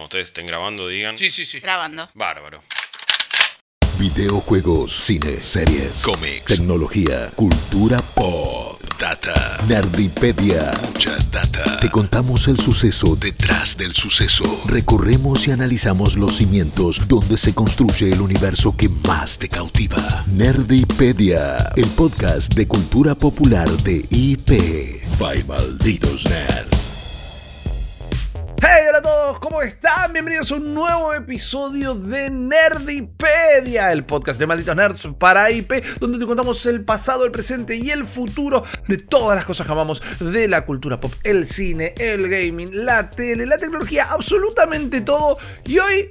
Cuando ustedes estén grabando, digan. Sí, sí, sí. Grabando. Bárbaro. Videojuegos, cine, series, cómics, tecnología, cultura pop, data, nerdipedia, mucha data. Te contamos el suceso detrás del suceso. Recorremos y analizamos los cimientos donde se construye el universo que más te cautiva. Nerdipedia, el podcast de cultura popular de IP. Bye, malditos nerds. A todos, ¿cómo están? Bienvenidos a un nuevo episodio de Nerdipedia, el podcast de Malditos Nerds para IP, donde te contamos el pasado, el presente y el futuro de todas las cosas que amamos de la cultura pop, el cine, el gaming, la tele, la tecnología, absolutamente todo. Y hoy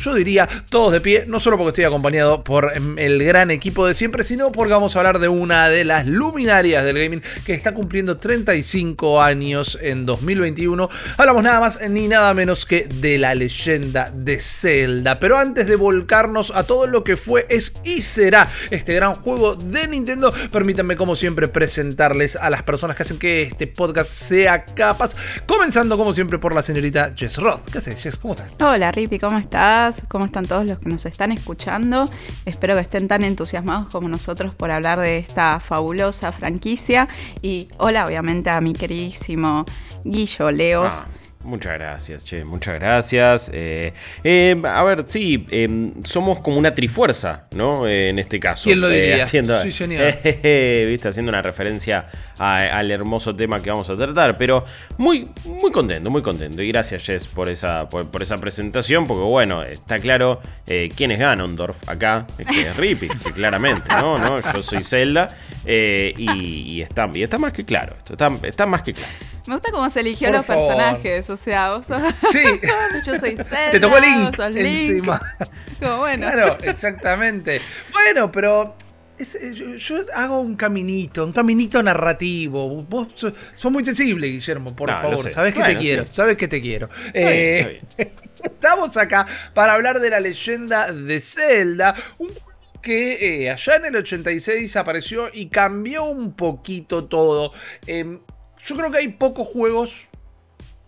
yo diría todos de pie, no solo porque estoy acompañado por em, el gran equipo de siempre, sino porque vamos a hablar de una de las luminarias del gaming que está cumpliendo 35 años en 2021. Hablamos nada más ni nada menos que de la leyenda de Zelda. Pero antes de volcarnos a todo lo que fue, es y será este gran juego de Nintendo, permítanme como siempre presentarles a las personas que hacen que este podcast sea capaz. Comenzando como siempre por la señorita Jess Roth. ¿Qué haces, Jess? ¿Cómo estás? Hola Rippy, ¿cómo estás? ¿Cómo están todos los que nos están escuchando? Espero que estén tan entusiasmados como nosotros por hablar de esta fabulosa franquicia. Y hola obviamente a mi queridísimo Guillo Leos. Ah, muchas gracias, che, muchas gracias. Eh, eh, a ver, sí, eh, somos como una trifuerza, ¿no? Eh, en este caso. ¿Quién lo diría? haciendo, Sí, señor. viste, haciendo una referencia a- al hermoso tema que vamos a tratar. Pero muy, muy contento, muy contento. Y gracias, Jess, por esa, por, por esa presentación. Porque, bueno, está claro eh, quién es Ganondorf acá. Que es Rippy, que claramente, ¿no? ¿no? Yo soy Zelda. eh, y, y está, y está más que claro. esto Está, está más que claro. Me gusta cómo se eligió Por los favor. personajes, o sea, vos sos... Sí. Yo soy Zelda, Te tocó Link vos sos Link. encima. Como bueno. Claro, exactamente. Bueno, pero es- yo, yo hago un caminito, un caminito narrativo. Vos sos, sos muy sensible, Guillermo, por No, lo favor. sé. Sabes que te quiero, sí. sabes que te quiero. bien, Estamos acá para hablar de la leyenda de Zelda, un juego que eh, allá en el 86 apareció y cambió un poquito todo. Em, yo creo que hay pocos juegos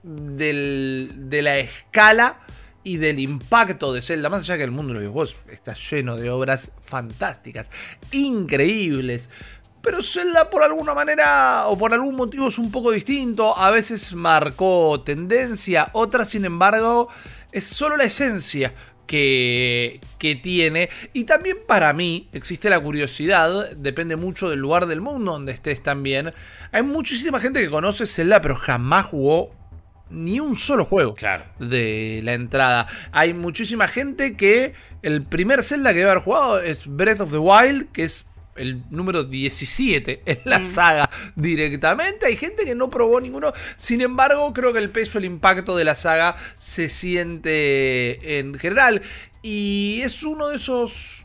de la escala y del impacto de Zelda, más allá que el mundo de los videojuegos está lleno de obras fantásticas, increíbles. Pero Zelda por alguna manera o por algún motivo es un poco distinto. A veces marcó tendencia, otras sin embargo es solo la esencia que, que tiene. Y también para mí existe la curiosidad, depende mucho del lugar del mundo donde estés también. Hay muchísima gente que conoce Zelda pero jamás jugó ni un solo juego Claro. de la entrada. Hay muchísima gente que el primer Zelda que debe haber jugado es Breath of the Wild, que es el número 17 en la Mm. saga directamente. Hay gente que no probó ninguno. Sin embargo, creo que el peso, el impacto de la saga se siente en general. Y es uno de esos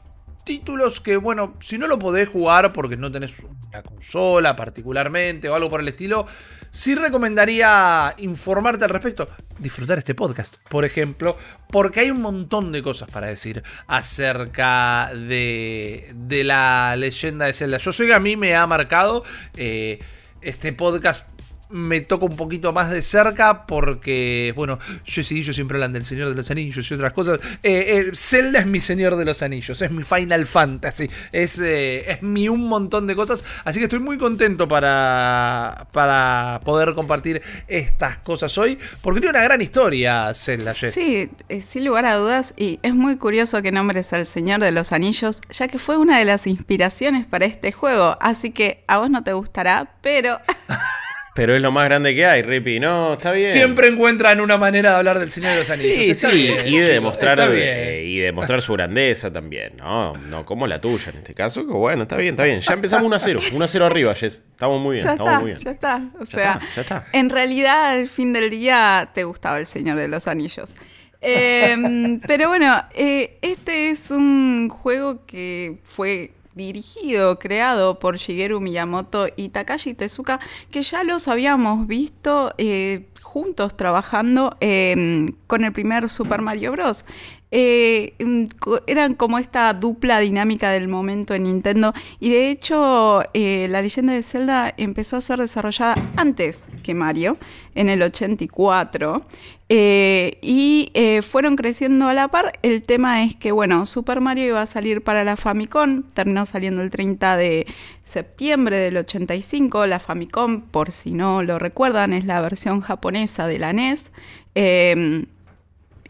títulos que, bueno, si no lo podés jugar porque no tenés una consola particularmente o algo por el estilo, sí recomendaría informarte al respecto. Disfrutar este podcast, por ejemplo, porque hay un montón de cosas para decir acerca de, la leyenda de Zelda. Yo sé que a mí me ha marcado eh, este podcast. Me toca un poquito más de cerca porque, bueno, yo y yo siempre hablan del Señor de los Anillos y otras cosas. Eh, eh, Zelda es mi Señor de los Anillos, es mi Final Fantasy, es, eh, es mi un montón de cosas. Así que estoy muy contento para, para poder compartir estas cosas hoy, porque tiene una gran historia Zelda, Jess. Sí, sin lugar a dudas, y es muy curioso que nombres al Señor de los Anillos, ya que fue una de las inspiraciones para este juego, así que a vos no te gustará, pero Pero es lo más grande que hay, Rippy. No, está bien. Siempre encuentran una manera de hablar del Señor de los Anillos. Sí, Está sí, bien, y de demostrar está bien. eh, y de demostrar su grandeza también, ¿no? No como la tuya en este caso, que bueno, está bien, está bien. Ya empezamos 1 a 0, 1 a 0 arriba, Jess. Estamos muy bien, ya estamos está, muy bien. ya está. O sea, está, ya está. en realidad al fin del día te gustaba el Señor de los Anillos. Eh, pero bueno, eh, este es un juego que fue dirigido, creado por Shigeru Miyamoto y Takashi Tezuka, que ya los habíamos visto, eh, juntos trabajando em, con el primer Super Mario Bros. Eh, mm, eran como esta dupla dinámica del momento en Nintendo y de hecho eh, la leyenda de Zelda empezó a ser desarrollada antes que Mario, en el 84, eh, y fueron creciendo a la par. El tema es que, bueno, Super Mario iba a salir para la Famicom, terminó saliendo el 30 de septiembre del 85, la Famicom, por si no lo recuerdan, es la versión japonesa de la NES.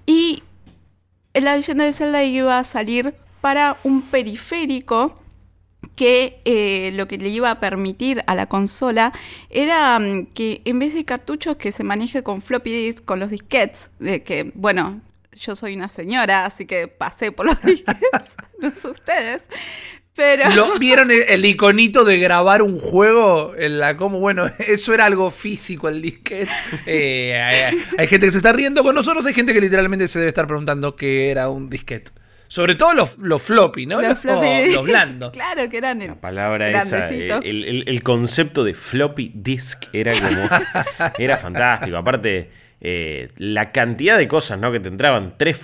y la leyenda de Zelda iba a salir para un periférico que eh, lo que le iba a permitir a la consola era mm, que en vez de cartuchos que se maneje con floppy disk, con los disquets, que bueno, yo soy una señora, así que pasé por los disquets, no sé ustedes, pero... ¿Vieron el, iconito de grabar un juego? En la como, bueno, eso era algo físico, el disquete. Eh, hay, gente que se está riendo con nosotros, hay gente que literalmente se debe estar preguntando qué era un disquete. Sobre todo los, floppy, ¿no? Los, floppy los blandos. claro que eran La palabra esa, el, el, concepto de floppy disk era como... era fantástico. Aparte eh, la cantidad de cosas ¿no? que te entraban. Tres,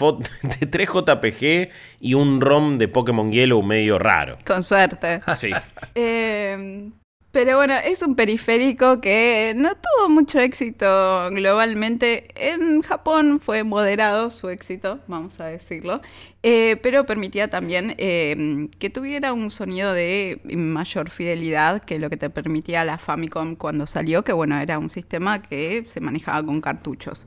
de 3 JPG y un ROM de Pokémon Yellow medio raro. Con suerte. Sí. eh, pero bueno, es un periférico que no tuvo mucho éxito globalmente. En Japón fue moderado su éxito, vamos a decirlo, eh, pero permitía también eh, que tuviera un sonido de mayor fidelidad que lo que te permitía la Famicom cuando salió, que bueno, era un sistema que se manejaba con cartuchos.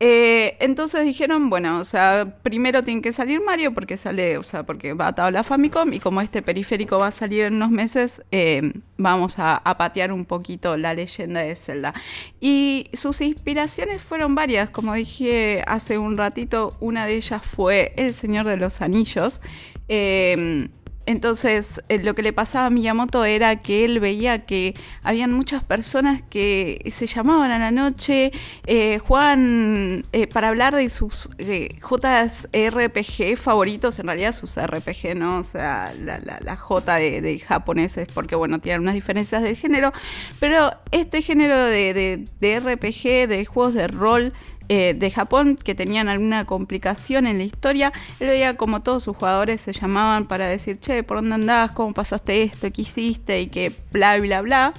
Eh, entonces dijeron, bueno, o sea, primero tiene que salir Mario porque sale, o sea, porque va atado a la Famicom y como este periférico va a salir en unos meses, eh, vamos a, patear un poquito la leyenda de Zelda. Y sus inspiraciones fueron varias, como dije hace un ratito, una de ellas fue El Señor de los Anillos. Eh, entonces, eh, lo que le pasaba a Miyamoto era que él veía que habían muchas personas que se llamaban a la noche, eh, jugaban eh, para hablar de sus JRPG favoritos, en realidad sus RPG, ¿no? O sea, la, J de, japoneses, porque bueno, tienen unas diferencias del género, pero este género de, de RPG, de juegos de rol, eh, de Japón que tenían alguna complicación en la historia, él veía como todos sus jugadores se llamaban para decir, che, ¿por dónde andás? ¿Cómo pasaste esto? ¿Qué hiciste? Y que bla, bla, bla.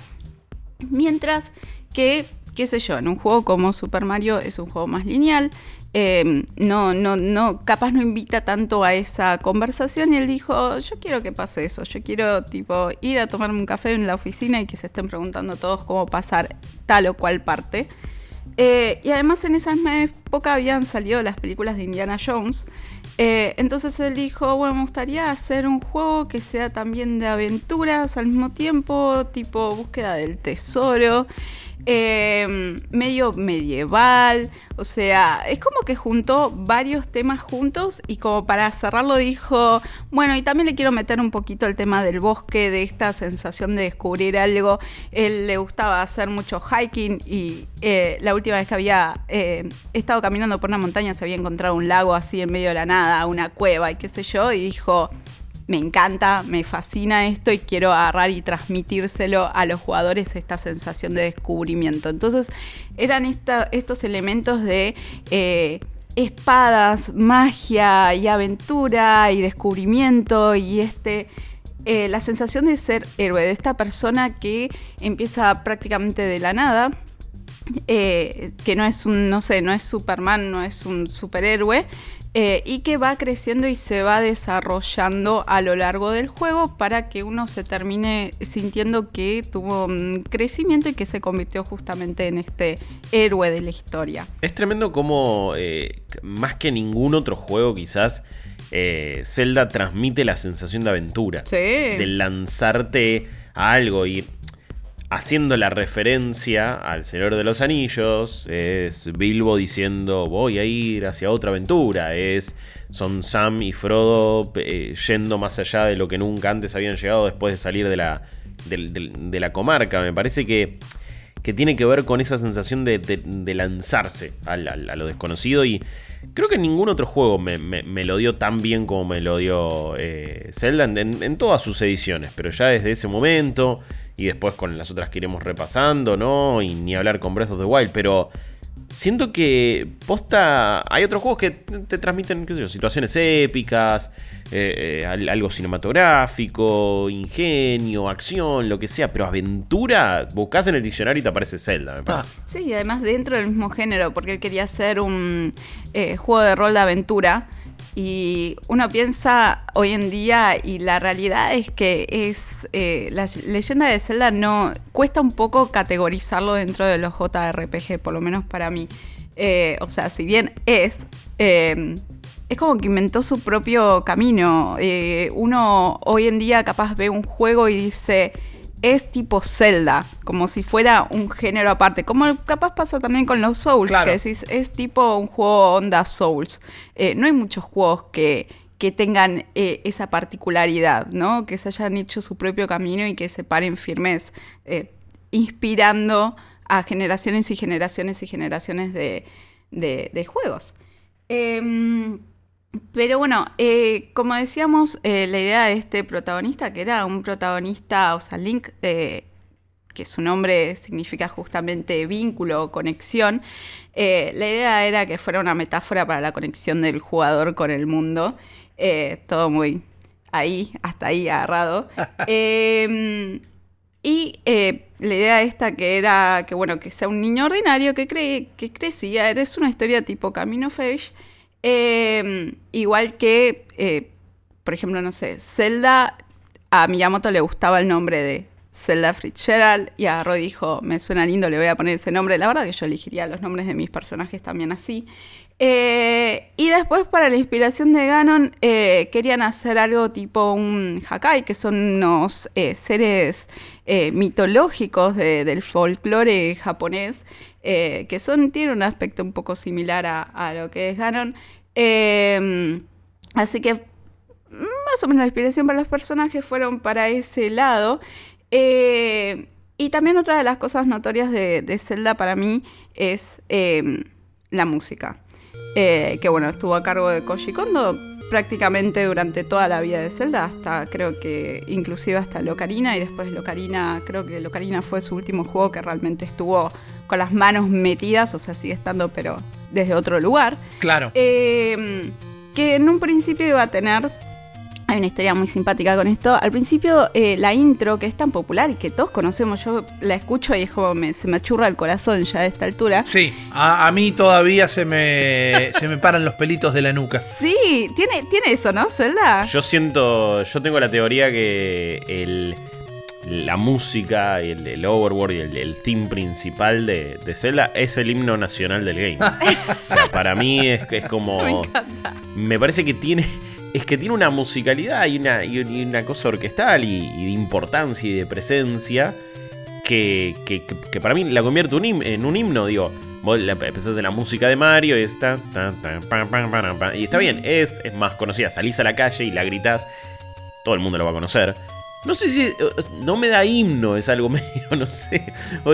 Mientras que, qué sé yo, en un juego como Super Mario es un juego más lineal, eh, no, no, no, capaz no invita tanto a esa conversación y él dijo, yo quiero que pase eso, yo quiero tipo ir a tomarme un café en la oficina y que se estén preguntando todos cómo pasar tal o cual parte. Eh, y además en esa misma época habían salido las películas de Indiana Jones. Eh, entonces él dijo, bueno, me gustaría hacer un juego que sea también de aventuras al mismo tiempo, tipo búsqueda del tesoro. Em, medio medieval, o sea, es como que juntó varios temas juntos y como para cerrarlo dijo, bueno, y también le quiero meter un poquito el tema del bosque, de esta sensación de descubrir algo. Él le gustaba hacer mucho hiking y eh, la última vez que había eh, estado caminando por una montaña se había encontrado un lago así en medio de la nada, una cueva y qué sé yo, y dijo, me encanta, me fascina esto y quiero agarrar y transmitírselo a los jugadores esta sensación de descubrimiento. Entonces eran estos elementos de eh, espadas, magia y aventura y descubrimiento y este... Eh, la sensación de ser héroe, de esta persona que empieza prácticamente de la nada, eh, que no es un, no sé, no es Superman, no es un superhéroe, eh, y que va creciendo y se va desarrollando a lo largo del juego para que uno se termine sintiendo que tuvo un crecimiento y que se convirtió justamente en este héroe de la historia. Es tremendo como, eh, más que ningún otro juego quizás, eh, Zelda transmite la sensación de aventura. Sí. De lanzarte a algo y haciendo la referencia al Señor de los Anillos, es Bilbo diciendo voy a ir hacia otra aventura, es son Sam y Frodo eh, yendo más allá de lo que nunca antes habían llegado después de salir de la, de, la comarca. Me parece que, que, tiene que ver con esa sensación de, lanzarse a, lo desconocido y creo que ningún otro juego me, lo dio tan bien como me lo dio eh, Zelda en todas sus ediciones, pero ya desde ese momento y después con las otras que iremos repasando, ¿no? Y ni hablar con Breath of the Wild, pero siento que posta. Hay otros juegos que te transmiten, qué sé yo, situaciones épicas, eh, algo cinematográfico, ingenio, acción, lo que sea, pero aventura, buscas en el diccionario y te aparece Zelda, me parece. Sí, además dentro del mismo género, porque él quería hacer un eh, juego de rol de aventura. Y uno piensa hoy en día, y la realidad es que es la leyenda de Zelda no cuesta un poco categorizarlo dentro de los JRPG, por lo menos para mí. o sea, si bien es es como que inventó su propio camino. Eh, uno hoy en día capaz ve un juego y dice, es tipo Zelda, como si fuera un género aparte. Como capaz pasa también con los Souls, que decís, es tipo un juego onda Souls. Eh, no hay muchos juegos que, que tengan eh, esa particularidad, ¿no? Que se hayan hecho su propio camino y que se paren firmes, inspirando a generaciones y generaciones y generaciones de, de juegos. Pero bueno, eh, como decíamos, eh, la idea de este protagonista, que era un protagonista, o sea, Link, eh, que su nombre significa justamente vínculo o conexión, la idea era que fuera una metáfora para la conexión del jugador con el mundo. todo muy ahí, hasta ahí agarrado. Em, y la idea esta que era que, bueno, que sea un niño ordinario que, cree, que crecía, es una historia tipo Camino Feige Em, igual que, eh, por ejemplo, no sé, Zelda, a Miyamoto le gustaba el nombre de Zelda Fitzgerald y a Roy dijo, me suena lindo, le voy a poner ese nombre. La verdad que yo elegiría los nombres de mis personajes también así. Eh, y después para la inspiración de Ganon eh, querían hacer algo tipo un Hakai, que son unos seres mitológicos del folclore japonés, que son, tienen un aspecto un poco similar a lo que es Ganon. Em, así que más o menos la inspiración para los personajes fueron para ese lado. Eh, y también otra de las cosas notorias de, Zelda para mí es em, la música. Eh, que bueno, estuvo a cargo de Koji Kondo prácticamente durante toda la vida de Zelda, hasta creo que inclusive hasta Locarina y después Locarina, creo que Locarina fue su último juego que realmente estuvo con las manos metidas, o sea, sigue estando pero desde otro lugar. Claro. Eh, que en un principio iba a tener hay una historia muy simpática con esto. Al principio, eh, la intro, que es tan popular y que todos conocemos, yo la escucho y es como me, se me achurra el corazón ya a esta altura. Sí, a, mí todavía se me, se me paran los pelitos de la nuca. Sí, tiene, tiene eso, ¿no, Zelda? Yo siento, yo tengo la teoría que el, la música, el, el overworld y el, theme principal de, de, Zelda es el himno nacional del game. o sea, para mí es, es como... Me, me parece que tiene es que tiene una musicalidad y una, y una cosa orquestal y, de importancia y de presencia que, que, para mí la convierte en un himno, digo. Vos empezás de la música de Mario y está. Y está bien, es, es más conocida. Salís a la calle y la gritas, todo el mundo lo va a conocer. No sé si. No me da himno, es algo medio, no sé.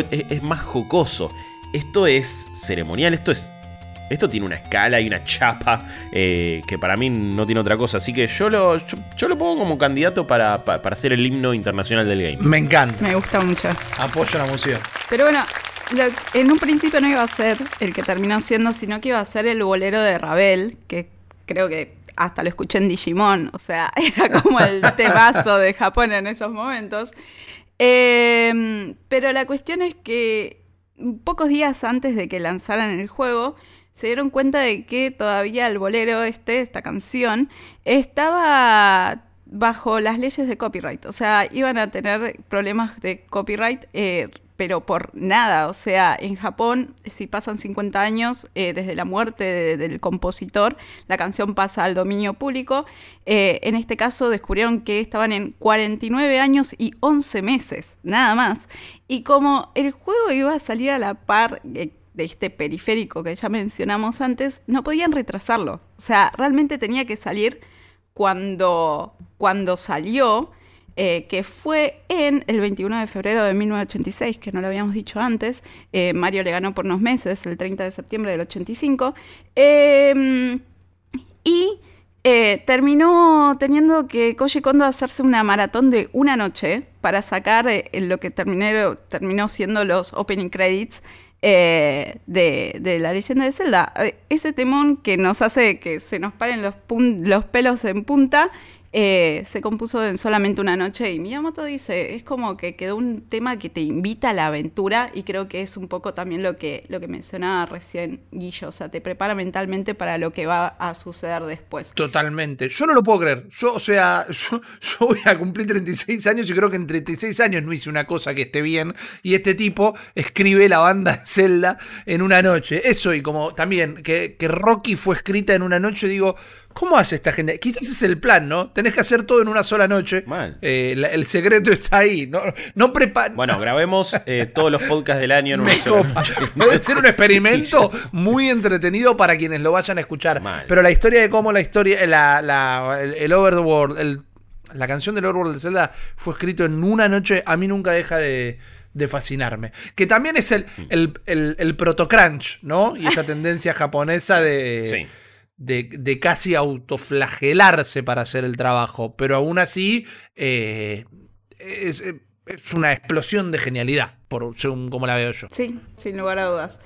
es más jocoso. Esto es ceremonial, esto es esto tiene una escala y una chapa eh, que para mí no tiene otra cosa. Así que yo lo, yo, lo pongo como candidato para, para, ser el himno internacional del game. Me encanta. Me gusta mucho. Apoyo la música. Pero bueno, en un principio no iba a ser el que terminó siendo, sino que iba a ser el bolero de Ravel, que creo que hasta lo escuché en Digimon. O sea, era como el temazo de Japón en esos momentos. Em, pero la cuestión es que pocos días antes de que lanzaran el juego, se dieron cuenta de que todavía el bolero este, esta canción, estaba bajo las leyes de copyright. O sea, iban a tener problemas de copyright, eh, pero por nada. O sea, en Japón, si pasan 50 años eh, desde la muerte del compositor, la canción pasa al dominio público. Eh, en este caso descubrieron que estaban en 49 años y 11 meses, nada más. Y como el juego iba a salir a la par de este periférico que ya mencionamos antes, no podían retrasarlo. O sea, realmente tenía que salir cuando, cuando salió, eh, que fue en el 21 de febrero de 1986, que no lo habíamos dicho antes. Eh, Mario le ganó por unos meses, el 30 de septiembre del 85. Em, y eh, terminó teniendo que Koji Kondo hacerse una maratón de una noche para sacar lo que terminó siendo los opening credits eh, de, la leyenda de Zelda. Eh, ese temón que nos hace que se nos paren los, los pelos en punta eh, se compuso en solamente una noche y Miyamoto dice, es como que quedó un tema que te invita a la aventura y creo que es un poco también lo que, lo que mencionaba recién Guillo, o sea, te prepara mentalmente para lo que va a suceder después. Totalmente, yo no lo puedo creer, yo, o sea, yo, voy a cumplir 36 años y creo que en 36 años no hice una cosa que esté bien y este tipo escribe la banda Zelda en una noche, eso y como también que, que Rocky fue escrita en una noche, digo, ¿Cómo hace esta gente? Quizás es el plan, ¿no? Tenés que hacer todo en una sola noche. Mal. Eh, el secreto está ahí. No, no Bueno, grabemos eh, todos los podcasts del año en una sola Puede ser un experimento muy entretenido para quienes lo vayan a escuchar. Pero la historia de cómo la historia, la, la, el, Overworld, la canción del Overworld de Zelda fue escrito en una noche, a mí nunca deja de, fascinarme. Que también es el, el, el, el protocrunch, ¿no? Y esta tendencia japonesa de... Sí de, casi autoflagelarse para hacer el trabajo, pero aún así eh, es, una explosión de genialidad, por, según como la veo yo. Sí, sin lugar a dudas.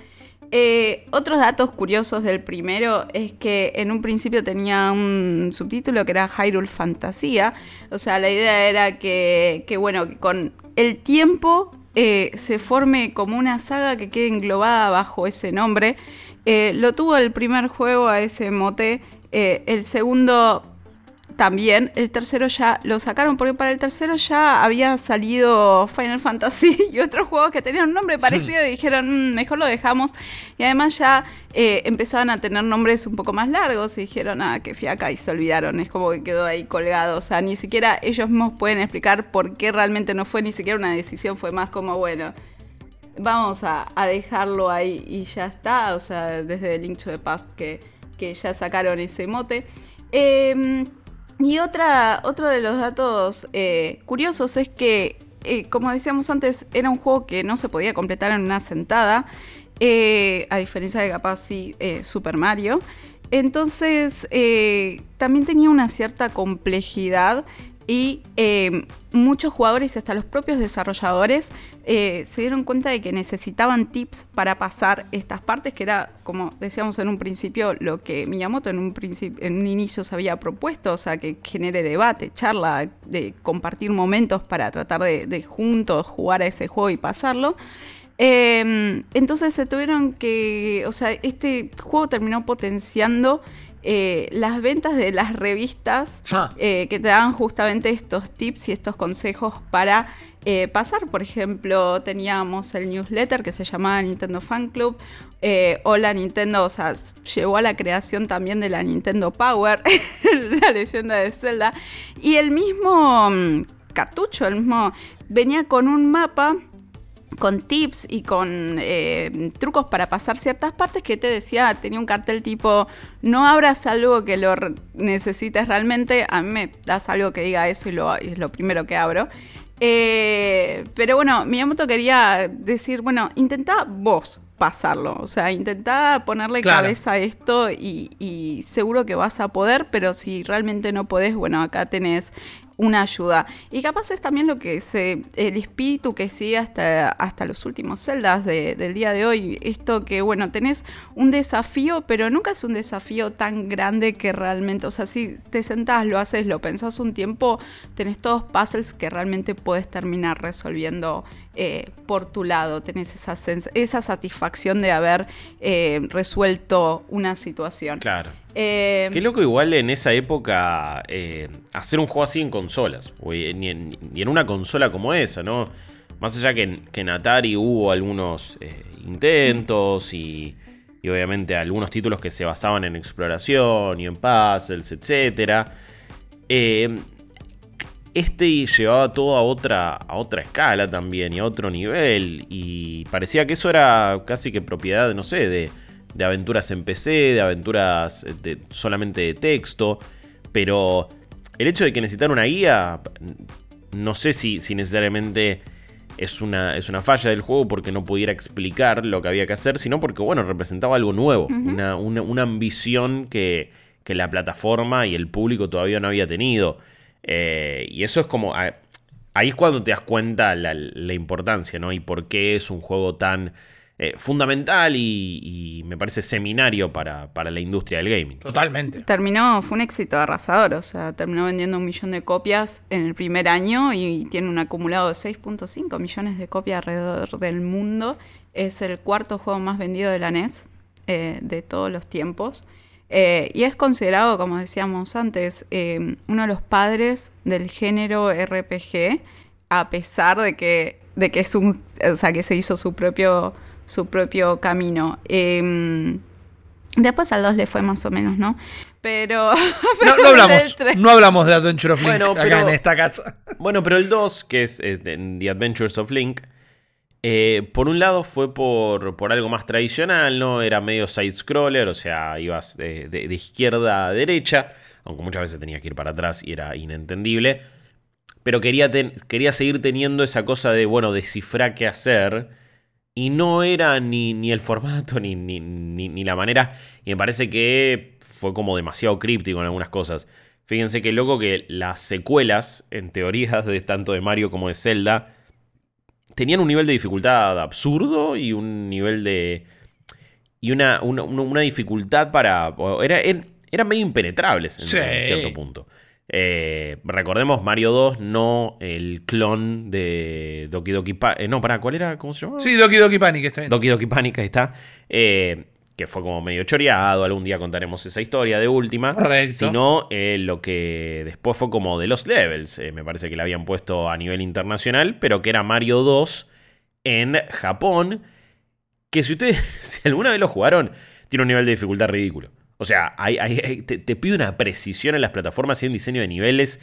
Eh, otros datos curiosos del primero es que en un principio tenía un subtítulo que era Hyrule Fantasía. O sea, la idea era que, bueno, que con el tiempo eh, se forme como una saga que quede englobada bajo ese nombre. Eh, lo tuvo el primer juego a ese mote. Eh, el segundo también. El tercero ya lo sacaron porque para el tercero ya había salido Final Fantasy y otros juegos que tenían un nombre parecido y dijeron, mm, mejor lo dejamos. Y además ya eh, empezaban a tener nombres un poco más largos y dijeron, ah, qué fiaca, y se olvidaron. Es como que quedó ahí colgado. O sea, ni siquiera ellos mismos pueden explicar por qué realmente no fue ni siquiera una decisión, fue más como, bueno vamos a, dejarlo ahí y ya está. O sea, desde el to the Past que, que ya sacaron ese mote. Em, y otra, otro de los datos eh, curiosos es que, eh, como decíamos antes, era un juego que no se podía completar en una sentada, eh, a diferencia de capaz sí Super Mario. Entonces, también tenía una cierta complejidad y eh, muchos jugadores, hasta los propios desarrolladores, eh, se dieron cuenta de que necesitaban tips para pasar estas partes, que era, como decíamos en un principio, lo que Miyamoto en un, en un inicio se había propuesto, o sea, que genere debate, charla, de compartir momentos para tratar de, juntos jugar a ese juego y pasarlo. Em, entonces se tuvieron que, o sea, este juego terminó potenciando eh, las ventas de las revistas ah. eh, que te dan justamente estos tips y estos consejos para eh, pasar. Por ejemplo, teníamos el newsletter que se llamaba Nintendo Fan Club. o la Nintendo, o sea, llevó a la creación también de la Nintendo Power, la leyenda de Zelda. Y el mismo mm, cartucho, el mismo, venía con un mapa con tips y con eh, trucos para pasar ciertas partes que te decía, tenía un cartel tipo, no abras algo que lo necesites realmente, a mí me das algo que diga eso y, lo, es lo primero que abro. Eh, pero bueno, Miyamoto quería decir, bueno, intenta vos pasarlo, o sea, intenta ponerle cabeza a esto y, y, seguro que vas a poder, pero si realmente no podés, bueno, acá tenés una ayuda. Y capaz es también lo que es el espíritu que sigue hasta, hasta los últimos celdas del día de hoy. Esto que, bueno, tenés un desafío, pero nunca es un desafío tan grande que realmente, o sea, si te sentás, lo haces, lo pensás un tiempo, tenés todos puzzles que realmente puedes terminar resolviendo eh, por tu lado, tenés esa, esa satisfacción de haber eh, resuelto una situación. Claro. Eh, Qué loco igual en esa época hacer un juego así en consolas, ni en, una consola como esa, ¿no? Más allá que en, Atari hubo algunos intentos y, obviamente algunos títulos que se basaban en exploración y en puzzles, etc. Eh, este llevaba todo a otra, a otra escala también y a otro nivel. Y parecía que eso era casi que propiedad, no sé, de, de aventuras en PC, de aventuras de, solamente de texto. Pero el hecho de que necesitara una guía, no sé si, si necesariamente es una, es una falla del juego porque no pudiera explicar lo que había que hacer, sino porque, bueno, representaba algo nuevo, una, una, ambición que, que la plataforma y el público todavía no había tenido. Eh, y eso es como. Ahí es cuando te das cuenta la, importancia, ¿no? Y por qué es un juego tan eh, fundamental y, me parece seminario para, para, la industria del gaming. Totalmente. Terminó, fue un éxito arrasador, o sea, terminó vendiendo un millón de copias en el primer año y tiene un acumulado de 6.5 millones de copias alrededor del mundo. Es el cuarto juego más vendido de la NES eh, de todos los tiempos. Eh, y es considerado, como decíamos antes, uno de los padres del género RPG, a pesar de que, de que es un, o sea, que se hizo su propio su propio camino. Em, después al 2 le fue más o menos, ¿no? Pero. no, hablamos, no hablamos de Adventure of Link acá en esta casa. Bueno, pero el 2, que es, The Adventures of Link, eh, por un lado fue por, por, algo más tradicional, ¿no? Era medio side-scroller, o sea, ibas de, izquierda a derecha, aunque muchas veces tenía que ir para atrás y era inentendible. Pero quería, quería seguir teniendo esa cosa de, bueno, descifrar qué hacer. Y no era ni, ni el formato ni, ni, ni, la manera. Y me parece que fue como demasiado críptico en algunas cosas. Fíjense que loco que las secuelas, en teorías de tanto de Mario como de Zelda, tenían un nivel de dificultad absurdo y un nivel de. y una, una, dificultad para. Era, eran medio impenetrables en cierto punto. Eh, recordemos Mario 2, no el clon de Doki Doki Panic. Eh, no, para, ¿cuál era? ¿Cómo se llama? Sí, Doki Doki Panic, está bien. Doki Doki Panic, ahí está. Eh, que fue como medio choreado. Algún día contaremos esa historia de última. Correcto. Sino lo que después fue como de los levels. me parece que la habían puesto a nivel internacional, pero que era Mario 2 en Japón. Que si ustedes, si alguna vez lo jugaron, tiene un nivel de dificultad ridículo. O sea, te, pide una precisión en las plataformas y un diseño de niveles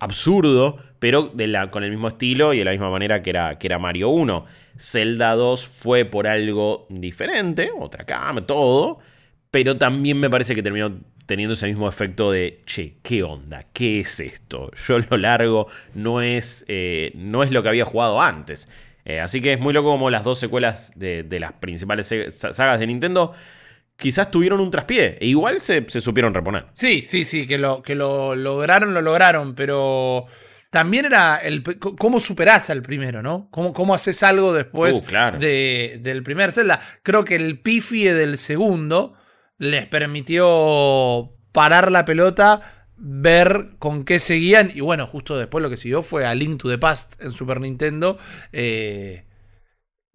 absurdo, pero con el mismo estilo y de la misma manera que era, que era Mario 1. Zelda 2 fue por algo diferente, otra cama, todo, pero también me parece que terminó teniendo ese mismo efecto de, che, ¿qué onda? ¿Qué es esto? Yo lo largo no es, eh, no es lo que había jugado antes. Eh, así que es muy loco como las dos secuelas de, de las principales sagas de Nintendo quizás tuvieron un traspié. E igual se, supieron reponer. Sí, sí, sí, que lo, que lo lograron, lo lograron, pero también era el cómo superás al primero, ¿no? ¿Cómo, cómo haces algo después uh, de, del primer Zelda? Creo que el pifie del segundo les permitió parar la pelota, ver con qué seguían, y bueno, justo después lo que siguió fue a Link to the Past en Super Nintendo. Eh,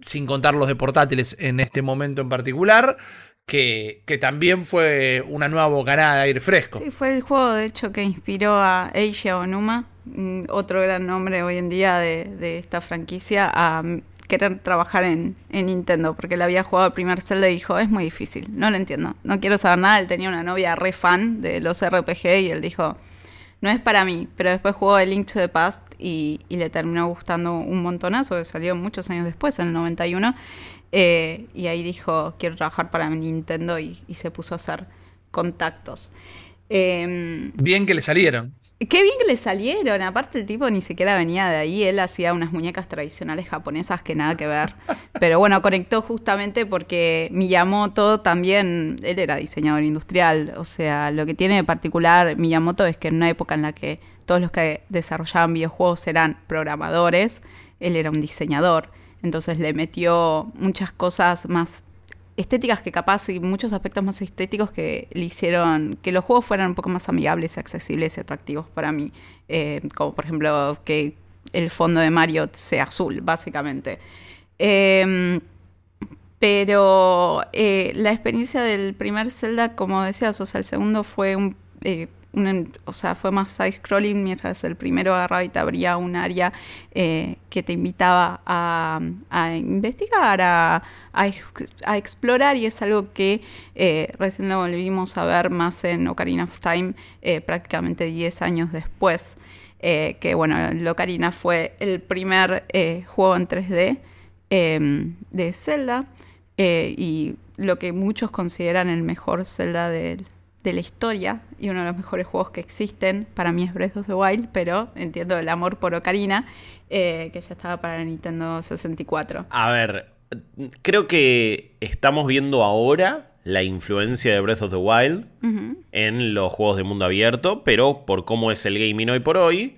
sin contar los de portátiles en este momento en particular que, también fue una nueva bocanada de aire fresco. Sí, fue el juego de hecho que inspiró a Eiji Onuma, mm, otro gran nombre hoy en día de, esta franquicia, a querer trabajar en, Nintendo, porque él había jugado el primer Zelda y dijo, es muy difícil, no lo entiendo, no quiero saber nada, él tenía una novia re fan de los RPG y él dijo, no es para mí, pero después jugó el Link to the Past y, y le terminó gustando un montonazo, que salió muchos años después, en el 91, eh, y ahí dijo, quiero trabajar para Nintendo y, se puso a hacer contactos. Em, bien que le salieron. Qué bien que le salieron. Aparte el tipo ni siquiera venía de ahí. Él hacía unas muñecas tradicionales japonesas que nada que ver. Pero bueno, conectó justamente porque Miyamoto también, él era diseñador industrial. O sea, lo que tiene de particular Miyamoto es que en una época en la que todos los que desarrollaban videojuegos eran programadores, él era un diseñador. Entonces le metió muchas cosas más estéticas que capaz y muchos aspectos más estéticos que le hicieron que los juegos fueran un poco más amigables, accesibles y atractivos para mí. Eh, como por ejemplo que el fondo de Mario sea azul, básicamente. Em, pero eh, la experiencia del primer Zelda, como decías, o sea, el segundo fue un... O sea, fue más side-scrolling, mientras el primero agarraba y te abría un área eh, que te invitaba a, investigar, a, explorar, y es algo que eh, recién lo volvimos a ver más en Ocarina of Time, eh, prácticamente 10 años después. que bueno, Ocarina fue el primer juego en 3D em, de Zelda y lo que muchos consideran el mejor Zelda del de la historia y uno de los mejores juegos que existen. Para mí es Breath of the Wild, pero entiendo el amor por Ocarina, eh, que ya estaba para Nintendo 64. A ver, creo que estamos viendo ahora la influencia de Breath of the Wild en los juegos de mundo abierto, pero por cómo es el gaming hoy por hoy,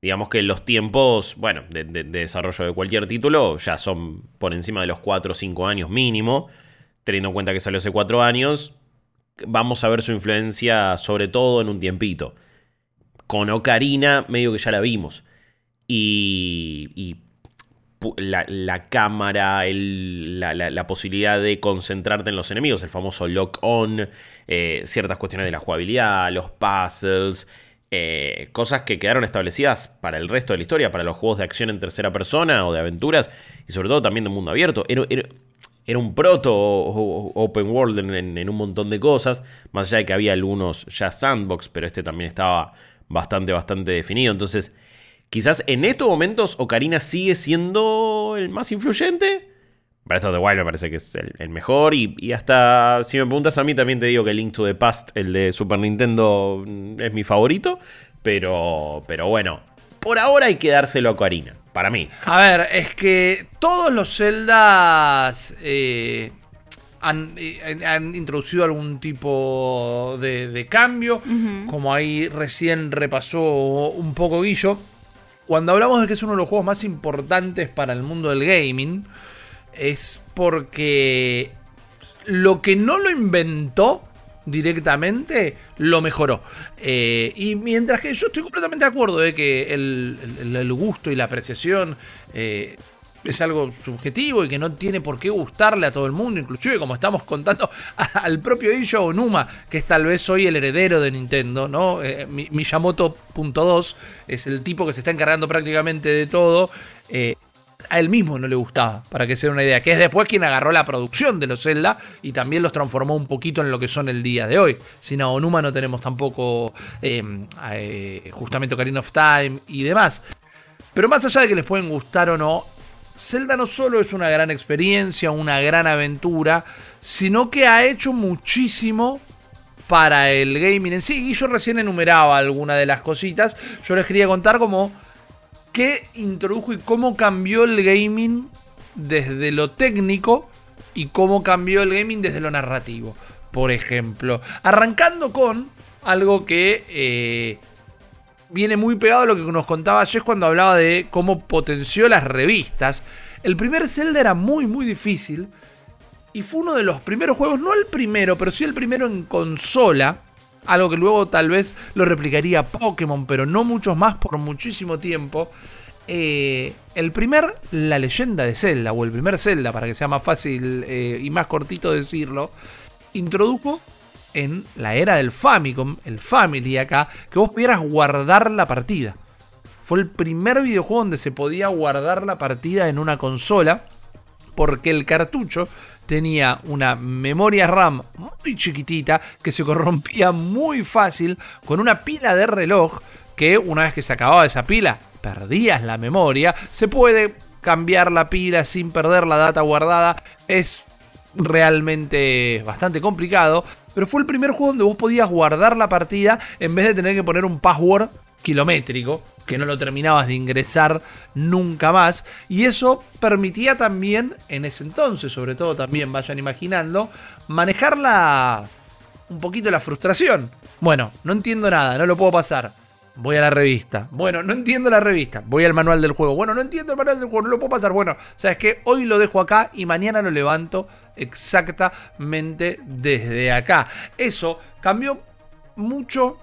digamos que los tiempos, bueno, de, desarrollo de cualquier título ya son por encima de los 4 o 5 años mínimo. Teniendo en cuenta que salió hace 4 años, vamos a ver su influencia sobre todo en un tiempito. Con Ocarina, medio que ya la vimos. Y, la, cámara, la, posibilidad de concentrarte en los enemigos, el famoso lock-on, eh, ciertas cuestiones de la jugabilidad, los puzzles, eh, cosas que quedaron establecidas para el resto de la historia, para los juegos de acción en tercera persona o de aventuras, y sobre todo también de mundo abierto. Era, un proto open world en, un montón de cosas, más allá de que había algunos ya sandbox, pero este también estaba bastante, bastante definido. Entonces, quizás en estos momentos Ocarina sigue siendo el más influyente. Para esto de Wild me parece que es el, mejor. Y, hasta, si me preguntas a mí, también te digo que Link to the Past, el de Super Nintendo, mm, es mi favorito. Pero, pero bueno, por ahora hay que dárselo a Ocarina. Para mí. A ver, es que todos los Zeldas eh, eh, han, introducido algún tipo de, cambio, como ahí recién repasó un poco Guillo. Cuando hablamos de que es uno de los juegos más importantes para el mundo del gaming, es porque lo que no lo inventó directamente lo mejoró. Eh, y mientras que yo estoy completamente de acuerdo de que el, gusto y la apreciación eh, es algo subjetivo y que no tiene por qué gustarle a todo el mundo, inclusive como estamos contando al propio Isho Onuma, que es tal vez hoy el heredero de Nintendo, ¿no? Eh, Miyamoto.2 es el tipo que se está encargando prácticamente de todo. A él mismo no le gustaba, para que se den una idea, que es después quien agarró la producción de los Zelda y también los transformó un poquito en lo que son el día de hoy. Sin a Onuma no tenemos tampoco eh, justamente Ocarina of Time y demás. Pero más allá de que les pueden gustar o no, Zelda no solo es una gran experiencia, una gran aventura, sino que ha hecho muchísimo para el gaming en sí. Y yo recién enumeraba algunas de las cositas. Yo les quería contar como qué introdujo y cómo cambió el gaming desde lo técnico y cómo cambió el gaming desde lo narrativo. Por ejemplo, arrancando con algo que eh, viene muy pegado a lo que nos contaba Jess cuando hablaba de cómo potenció las revistas. El primer Zelda era muy, muy difícil. Y fue uno de los primeros juegos, no el primero, pero sí el primero en consola. Algo que luego tal vez lo replicaría Pokémon, pero no muchos más por muchísimo tiempo. Eh, el primer, la leyenda de Zelda, o el primer Zelda, para que sea más fácil eh, y más cortito decirlo, introdujo en la era del Famicom, el Family acá, que vos pudieras guardar la partida. Fue el primer videojuego donde se podía guardar la partida en una consola, porque el cartucho tenía una memoria RAM muy chiquitita que se corrompía muy fácil con una pila de reloj que una vez que se acababa esa pila perdías la memoria. Se puede cambiar la pila sin perder la data guardada. Es realmente bastante complicado, pero fue el primer juego donde vos podías guardar la partida en vez de tener que poner un password kilométrico, que no lo terminabas de ingresar nunca más. Y eso permitía también, en ese entonces, sobre todo también vayan imaginando, manejar la... un poquito la frustración. Bueno, no entiendo nada, no lo puedo pasar. Voy a la revista. Bueno, no entiendo la revista. Voy al manual del juego. Bueno, no entiendo el manual del juego, no lo puedo pasar. Bueno, sabes que hoy lo dejo acá y mañana lo levanto exactamente desde acá. Eso cambió mucho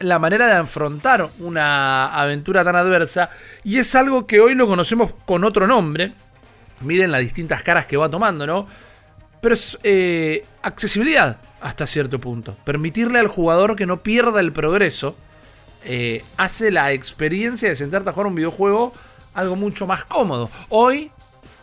la manera de afrontar una aventura tan adversa y es algo que hoy lo conocemos con otro nombre. Miren las distintas caras que va tomando, ¿no? Pero es eh, accesibilidad hasta cierto punto. Permitirle al jugador que no pierda el progreso eh, hace la experiencia de sentarte a jugar un videojuego algo mucho más cómodo. Hoy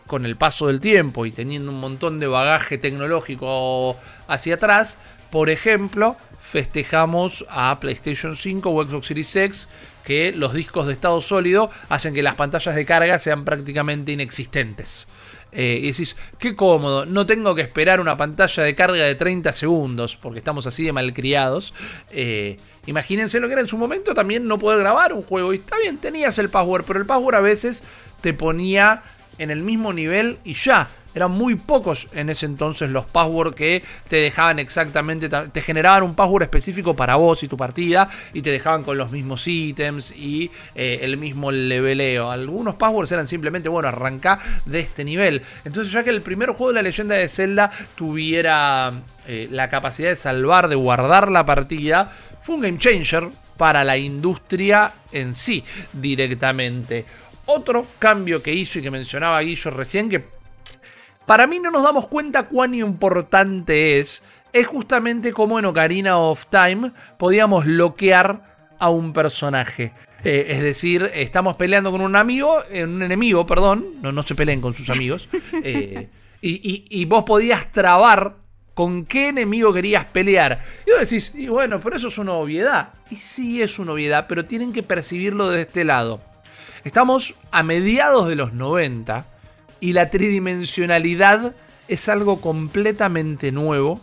con el paso del tiempo y teniendo un montón de bagaje tecnológico hacia atrás, por ejemplo, festejamos a PlayStation 5 o Xbox Series X que los discos de estado sólido hacen que las pantallas de carga sean prácticamente inexistentes. Eh, y decís, qué cómodo, no tengo que esperar una pantalla de carga de 30 segundos, porque estamos así de malcriados. Eh, imagínense lo que era en su momento también no poder grabar un juego. Y está bien, tenías el password, pero el password a veces te ponía en el mismo nivel y ya. Eran muy pocos en ese entonces los passwords que te dejaban exactamente, te generaban un password específico para vos y tu partida y te dejaban con los mismos ítems y eh, el mismo leveleo. Algunos passwords eran simplemente, bueno, arranca de este nivel. Entonces ya que el primer juego de la leyenda de Zelda tuviera eh, la capacidad de salvar, de guardar la partida, fue un game changer para la industria en sí directamente. Otro cambio que hizo y que mencionaba Guillo recién, que para mí no nos damos cuenta cuán importante es, es justamente como en Ocarina of Time podíamos bloquear a un personaje. Eh, es decir, estamos peleando con un amigo, eh, un enemigo, perdón, no, no se peleen con sus amigos, eh, y, y, vos podías trabar con qué enemigo querías pelear. Y vos decís, y bueno, pero eso es una obviedad. Y sí es una obviedad, pero tienen que percibirlo de este lado. Estamos a mediados de los 90 y la tridimensionalidad es algo completamente nuevo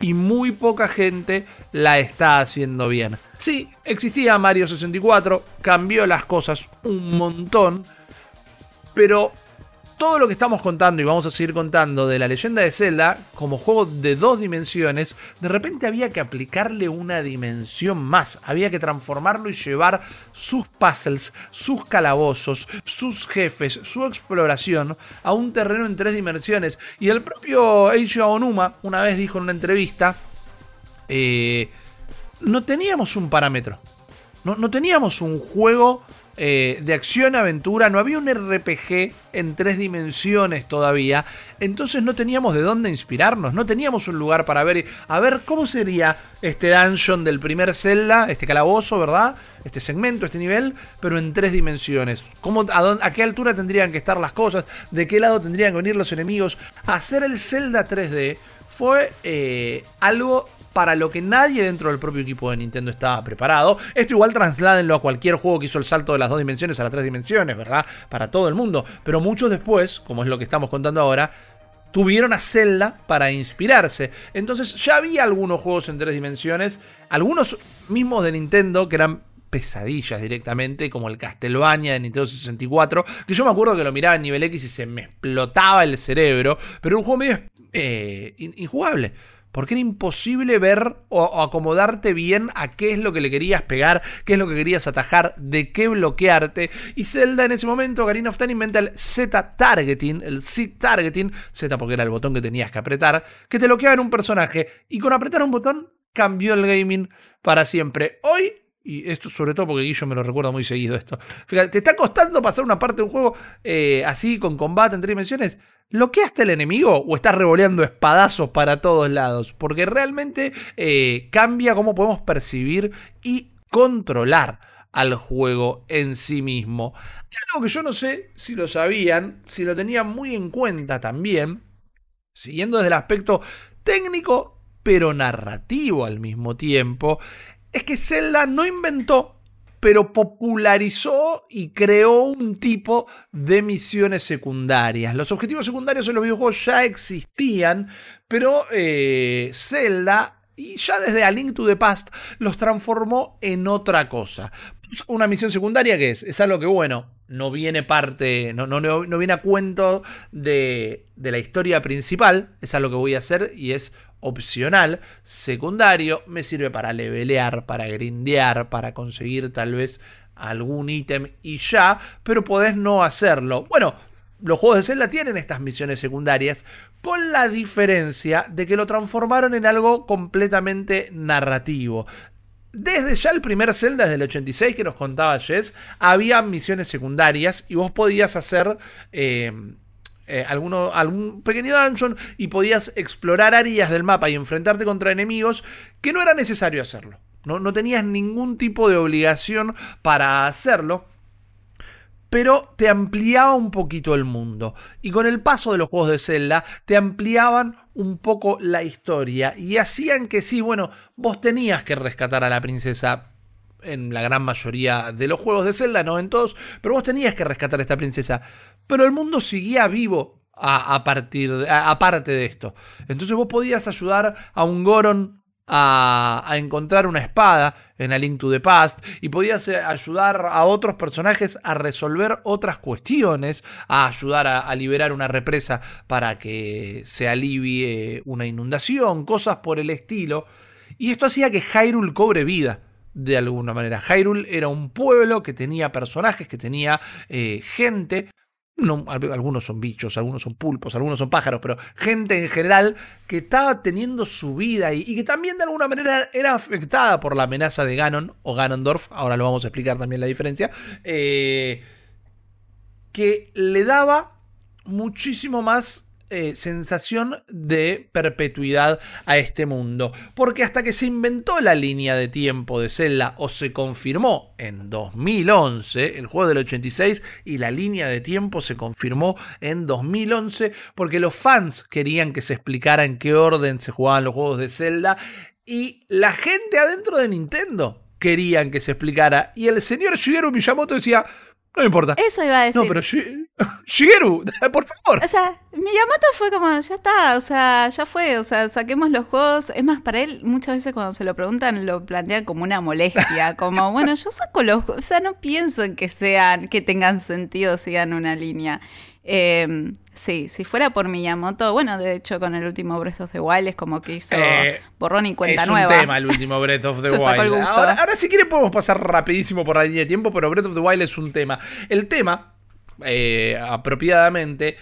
y muy poca gente la está haciendo bien. Sí, existía Mario 64, cambió las cosas un montón, pero todo lo que estamos contando y vamos a seguir contando de la leyenda de Zelda como juego de dos dimensiones, de repente había que aplicarle una dimensión más. Había que transformarlo y llevar sus puzzles, sus calabozos, sus jefes, su exploración a un terreno en tres dimensiones. Y el propio Eiji Onuma una vez dijo en una entrevista, eh, no teníamos un parámetro. No, no teníamos un juego eh, de acción-aventura, no había un RPG en tres dimensiones todavía, entonces no teníamos de dónde inspirarnos, no teníamos un lugar para ver, a ver cómo sería este dungeon del primer Zelda, este calabozo, ¿verdad? Este segmento, este nivel, pero en tres dimensiones. ¿Cómo, a, qué altura tendrían que estar las cosas? ¿De qué lado tendrían que venir los enemigos? Hacer el Zelda 3D fue eh, algo para lo que nadie dentro del propio equipo de Nintendo estaba preparado. Esto igual trasládenlo a cualquier juego que hizo el salto de las dos dimensiones a las tres dimensiones, ¿verdad? Para todo el mundo. Pero muchos después, como es lo que estamos contando ahora, tuvieron a Zelda para inspirarse. Entonces ya había algunos juegos en tres dimensiones, algunos mismos de Nintendo que eran pesadillas directamente, como el Castlevania de Nintendo 64, que yo me acuerdo que lo miraba en nivel X y se me explotaba el cerebro, pero un juego medio eh, injugable porque era imposible ver o, acomodarte bien a qué es lo que le querías pegar, qué es lo que querías atajar, de qué bloquearte. Y Zelda en ese momento, Ocarina of Time inventa el Z-Targeting, el Z-Targeting, Z porque era el botón que tenías que apretar, que te bloqueaba en un personaje. Y con apretar un botón cambió el gaming para siempre. Hoy y esto sobre todo porque Guillo me lo recuerda muy seguido esto. Fíjate, ¿te está costando pasar una parte de un juego eh, así con combate en tres dimensiones? ¿Bloqueaste el enemigo o estás revoleando espadazos para todos lados? Porque realmente eh, cambia cómo podemos percibir y controlar al juego en sí mismo. Algo que yo no sé si lo sabían, si lo tenían muy en cuenta también, siguiendo desde el aspecto técnico pero narrativo al mismo tiempo, es que Zelda no inventó, pero popularizó y creó un tipo de misiones secundarias. Los objetivos secundarios en los videojuegos ya existían, pero eh, Zelda y ya desde A Link to the Past los transformó en otra cosa. Una misión secundaria que es, es algo que bueno, no viene parte, no, no, no viene a cuento de, de la historia principal, es algo que voy a hacer y es opcional, secundario, me sirve para levelear, para grindear, para conseguir tal vez algún ítem y ya, pero podés no hacerlo. Bueno, los juegos de Zelda tienen estas misiones secundarias, con la diferencia de que lo transformaron en algo completamente narrativo. Desde ya el primer Zelda, desde el 86 que nos contaba Jess, había misiones secundarias y vos podías hacer eh, eh, algún pequeño dungeon y podías explorar áreas del mapa y enfrentarte contra enemigos que no era necesario hacerlo. No, no tenías ningún tipo de obligación para hacerlo pero te ampliaba un poquito el mundo. Y con el paso de los juegos de Zelda, te ampliaban un poco la historia y hacían que sí, bueno, vos tenías que rescatar a la princesa en la gran mayoría de los juegos de Zelda, no en todos, pero vos tenías que rescatar a esta princesa. Pero el mundo seguía vivo a, partir aparte de esto. Entonces vos podías ayudar a un Goron a, encontrar una espada en A Link to the Past y podías eh, ayudar a otros personajes a resolver otras cuestiones, a ayudar a, liberar una represa para que se alivie una inundación, cosas por el estilo. Y esto hacía que Hyrule cobre vida de alguna manera. Hyrule era un pueblo que tenía personajes, que tenía eh, gente algunos son bichos, algunos son pulpos, algunos son pájaros, pero gente en general que estaba teniendo su vida y, que también de alguna manera era afectada por la amenaza de Ganon o Ganondorf, ahora lo vamos a explicar también la diferencia, eh, que le daba muchísimo más eh, sensación de perpetuidad a este mundo. Porque hasta que se inventó la línea de tiempo de Zelda o se confirmó en 2011, el juego del 86, y la línea de tiempo se confirmó en 2011 porque los fans querían que se explicara en qué orden se jugaban los juegos de Zelda y la gente adentro de Nintendo querían que se explicara. Y el señor Shigeru Miyamoto decía, no me importa. Eso iba a decir. No, pero Shigeru, por favor. O sea, Miyamoto fue como, ya está, o sea, ya fue, o sea, saquemos los juegos. Es más, para él muchas veces cuando se lo preguntan lo plantean como una molestia, como, bueno, yo saco los juegos, o sea, no pienso en que sean, que tengan sentido, sigan una línea. Eh, sí, si fuera por Miyamoto, bueno, de hecho con el último Breath of the Wild es como que hizo eh, borrón y cuenta nueva. Es un tema el último Breath of the Wild. Ahora, ahora, si quieren podemos pasar rapidísimo por la línea de tiempo, pero Breath of the Wild es un tema. El tema, eh, apropiadamente,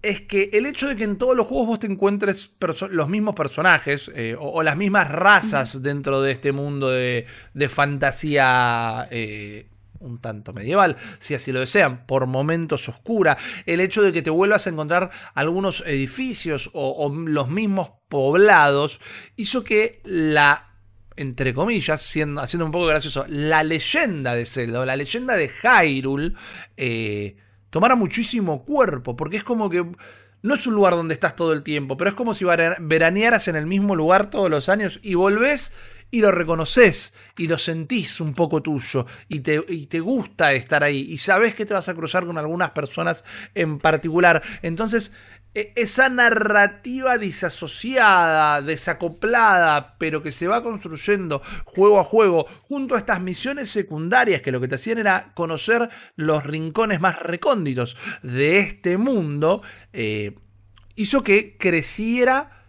es que el hecho de que en todos los juegos vos te encuentres los mismos personajes eh, o, las mismas razas dentro de este mundo de, de fantasía eh, un tanto medieval, si así lo desean, por momentos oscura, el hecho de que te vuelvas a encontrar algunos edificios o, los mismos poblados, hizo que la entre comillas, siendo, haciendo un poco gracioso, la leyenda de Zelda, la leyenda de Hyrule, eh, tomara muchísimo cuerpo, porque es como que no es un lugar donde estás todo el tiempo, pero es como si veranearas en el mismo lugar todos los años y volvés y lo reconoces y lo sentís un poco tuyo y te, te, gusta estar ahí y sabes que te vas a cruzar con algunas personas en particular. Entonces, e, esa narrativa disasociada, desacoplada, pero que se va construyendo juego a juego, junto a estas misiones secundarias que lo que te hacían era conocer los rincones más recónditos de este mundo, eh, hizo que creciera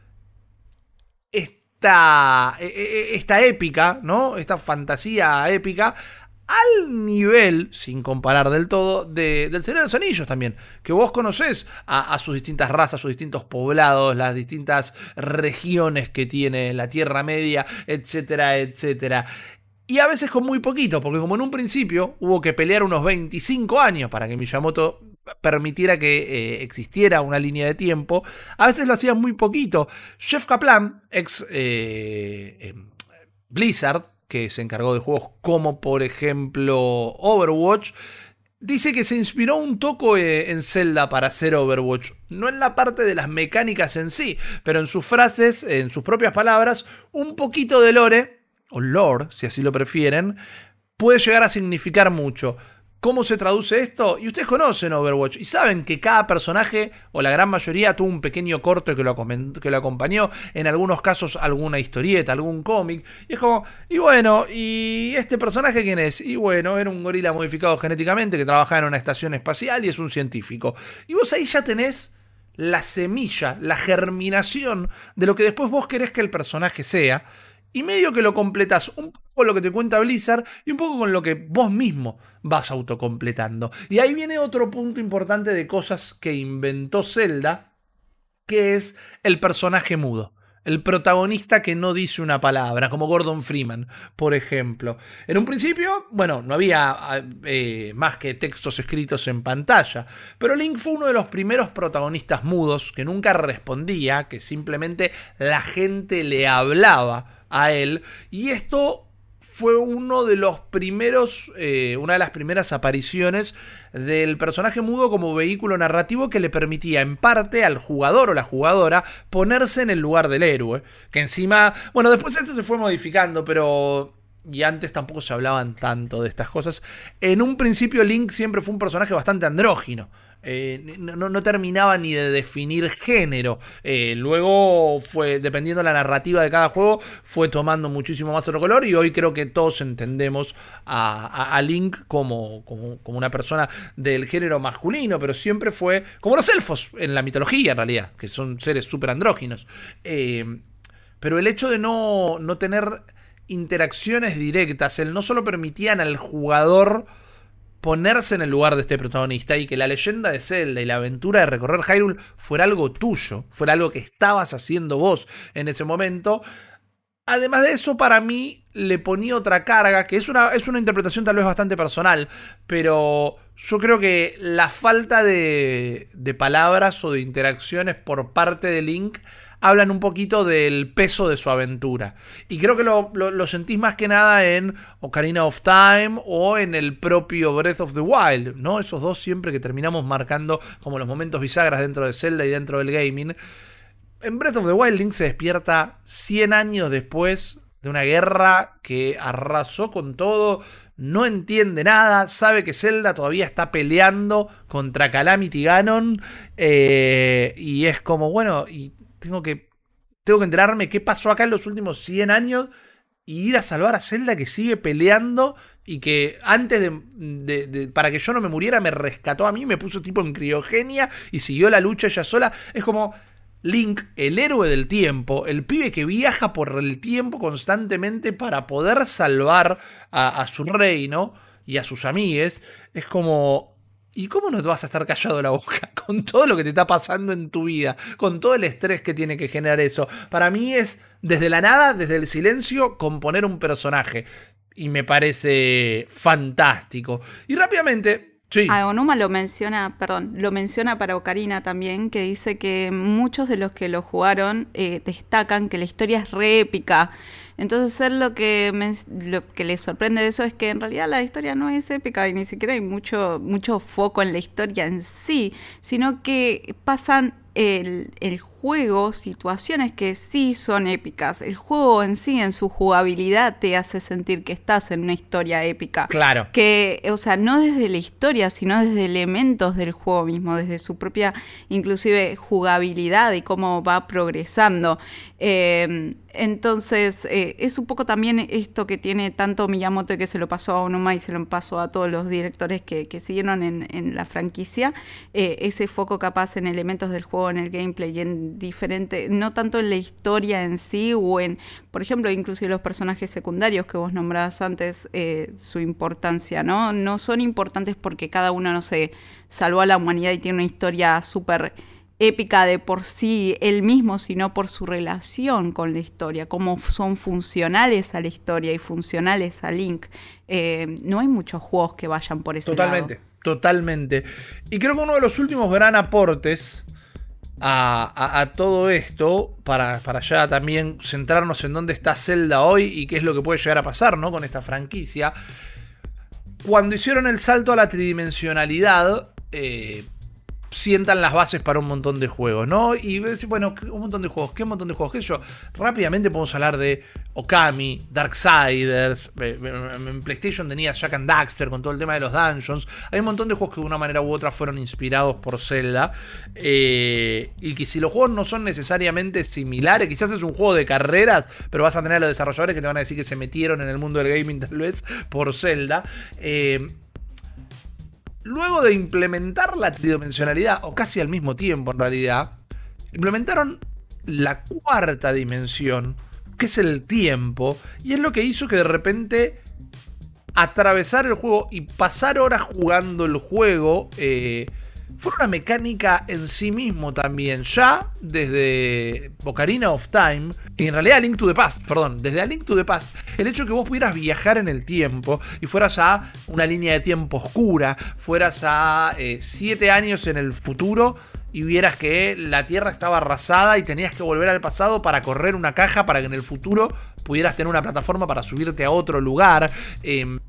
esta, e, e, esta épica, ¿no? Esta fantasía épica al nivel, sin comparar del todo, de, del Señor de los Anillos también. Que vos conocés a, sus distintas razas, sus distintos poblados, las distintas regiones que tiene la Tierra Media, etcétera, etcétera. Y a veces con muy poquito, porque como en un principio hubo que pelear unos 25 años para que Miyamoto permitiera que eh, existiera una línea de tiempo, a veces lo hacía muy poquito. Jeff Kaplan, ex eh, em, Blizzard, que se encargó de juegos como por ejemplo Overwatch, dice que se inspiró un toco eh, en Zelda para hacer Overwatch. No en la parte de las mecánicas en sí, pero en sus frases, en sus propias palabras, un poquito de lore, o lore, si así lo prefieren, puede llegar a significar mucho. ¿Cómo se traduce esto? Y ustedes conocen Overwatch y saben que cada personaje, o la gran mayoría, tuvo un pequeño corte que lo, que lo acompañó, en algunos casos alguna historieta, algún cómic. Y es como, y bueno, ¿y este personaje quién es? Y bueno, era un gorila modificado genéticamente que trabajaba en una estación espacial y es un científico. Y vos ahí ya tenés la semilla, la germinación de lo que después vos querés que el personaje sea y medio que lo completas un con lo que te cuenta Blizzard y un poco con lo que vos mismo vas autocompletando. Y ahí viene otro punto importante de cosas que inventó Zelda, que es el personaje mudo. El protagonista que no dice una palabra, como Gordon Freeman, por ejemplo. En un principio, bueno, no había eh, más que textos escritos en pantalla, pero Link fue uno de los primeros protagonistas mudos que nunca respondía, que simplemente la gente le hablaba a él. Y esto fue uno de los primeros, eh, una de las primeras apariciones del personaje mudo como vehículo narrativo que le permitía en parte al jugador o la jugadora ponerse en el lugar del héroe. Que encima, bueno, después esto se fue modificando, pero y antes tampoco se hablaban tanto de estas cosas. En un principio Link siempre fue un personaje bastante andrógino. Eh, no, terminaba ni de definir género. Eh, luego fue, dependiendo de la narrativa de cada juego, fue tomando muchísimo más otro color y hoy creo que todos entendemos a, Link como, como, una persona del género masculino, pero siempre fue como los elfos en la mitología en realidad, que son seres súper andróginos. Eh, pero el hecho de no, no tener interacciones directas, el no solo permitían al jugador ponerse en el lugar de este protagonista y que la leyenda de Zelda y la aventura de recorrer Hyrule fuera algo tuyo, fuera algo que estabas haciendo vos en ese momento. Además de eso, para mí le ponía otra carga, que es una, es una interpretación tal vez bastante personal, pero yo creo que la falta de, de palabras o de interacciones por parte de Link hablan un poquito del peso de su aventura. Y creo que lo, sentís más que nada en Ocarina of Time o en el propio Breath of the Wild, ¿no? Esos dos siempre que terminamos marcando como los momentos bisagras dentro de Zelda y dentro del gaming. En Breath of the Wild Link se despierta 100 años después de una guerra que arrasó con todo, no entiende nada, sabe que Zelda todavía está peleando contra Calamity Ganon eh, y es como, bueno, tengo que, tengo que enterarme qué pasó acá en los últimos 100 años y ir a salvar a Zelda que sigue peleando y que antes de, para que yo no me muriera me rescató a mí, me puso tipo en criogenia y siguió la lucha ella sola. Es como Link, el héroe del tiempo, el pibe que viaja por el tiempo constantemente para poder salvar a, a su reino y a sus amigues. Es como ¿Y cómo no te vas a estar callado la boca con todo lo que te está pasando en tu vida? Con todo el estrés que tiene que generar eso. Para mí es desde la nada, desde el silencio, componer un personaje. Y me parece fantástico. Y rápidamente, Sí. Onuma lo menciona, perdón, lo menciona para Ocarina también, que dice que muchos de los que lo jugaron eh, destacan que la historia es re épica. Entonces él lo que, lo que le sorprende de eso es que en realidad la historia no es épica y ni siquiera hay mucho, mucho foco en la historia en sí, sino que pasan el, el juego situaciones que sí son épicas. El juego en sí, en su jugabilidad, te hace sentir que estás en una historia épica. Claro. Que, o sea, no desde la historia, sino desde elementos del juego mismo, desde su propia, inclusive, jugabilidad y cómo va progresando. Eh, entonces, eh, es un poco también esto que tiene tanto Miyamoto que se lo pasó a Onuma y se lo pasó a todos los directores que, siguieron en, la franquicia, eh, ese foco capaz en elementos del juego, en el gameplay y en diferente, no tanto en la historia en sí o en, por ejemplo, inclusive los personajes secundarios que vos nombrabas antes, eh, su importancia, ¿no? No son importantes porque cada uno, no sé, salvó a la humanidad y tiene una historia súper épica de por sí él mismo, sino por su relación con la historia, cómo son funcionales a la historia y funcionales a Link. Eh, no hay muchos juegos que vayan por ese Totalmente, totalmente. Y creo que uno de los últimos gran aportes a, todo esto para, para, ya también centrarnos en dónde está Zelda hoy y qué es lo que puede llegar a pasar ¿no? con esta franquicia. Cuando hicieron el salto a la tridimensionalidad, eh, sientan las bases para un montón de juegos, ¿no? Y bueno, un montón de juegos, ¿qué montón de juegos? ¿Qué yo? Rápidamente podemos hablar de Okami, Darksiders, en PlayStation tenía Jack and Daxter con todo el tema de los dungeons. Hay un montón de juegos que de una manera u otra fueron inspirados por Zelda. Eh, y que si los juegos no son necesariamente similares, quizás es un juego de carreras, pero vas a tener a los desarrolladores que te van a decir que se metieron en el mundo del gaming tal vez por Zelda. Eh, luego de implementar la tridimensionalidad, o casi al mismo tiempo en realidad, implementaron la cuarta dimensión, que es el tiempo, y es lo que hizo que de repente atravesar el juego y pasar horas jugando el juego eh, fue una mecánica en sí mismo también, ya desde Ocarina of Time, y en realidad Link to the Past, perdón, desde A Link to the Past, el hecho de que vos pudieras viajar en el tiempo y fueras a una línea de tiempo oscura, fueras a 7 eh, años en el futuro y vieras que la Tierra estaba arrasada y tenías que volver al pasado para correr una caja para que en el futuro pudieras tener una plataforma para subirte a otro lugar. Em,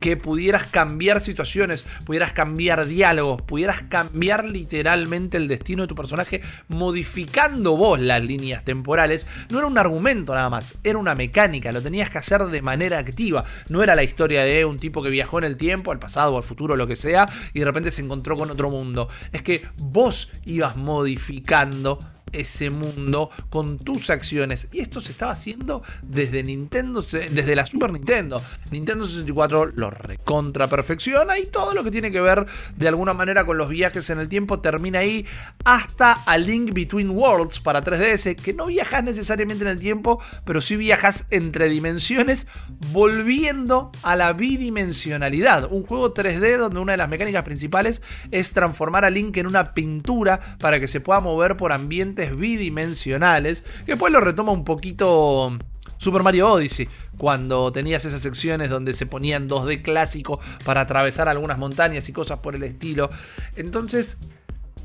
que pudieras cambiar situaciones, pudieras cambiar diálogos, pudieras cambiar literalmente el destino de tu personaje modificando vos las líneas temporales, no era un argumento nada más, era una mecánica, lo tenías que hacer de manera activa, no era la historia de un tipo que viajó en el tiempo, al pasado o al futuro, lo que sea, y de repente se encontró con otro mundo, es que vos ibas modificando ese mundo con tus acciones. Y esto se estaba haciendo desde Nintendo, desde la Super Nintendo. Nintendo 64 lo recontra perfecciona y todo lo que tiene que ver de alguna manera con los viajes en el tiempo termina ahí hasta a Link Between Worlds para 3DS, que no viajas necesariamente en el tiempo, pero sí viajas entre dimensiones, volviendo a la bidimensionalidad. Un juego 3D donde una de las mecánicas principales es transformar a Link en una pintura para que se pueda mover por ambientes bidimensionales, que después lo retoma un poquito Super Mario Odyssey, cuando tenías esas secciones donde se ponían 2D clásico para atravesar algunas montañas y cosas por el estilo. Entonces,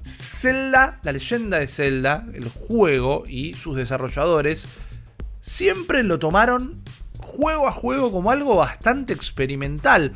Zelda, la leyenda de Zelda, el juego y sus desarrolladores, siempre lo tomaron juego a juego como algo bastante experimental.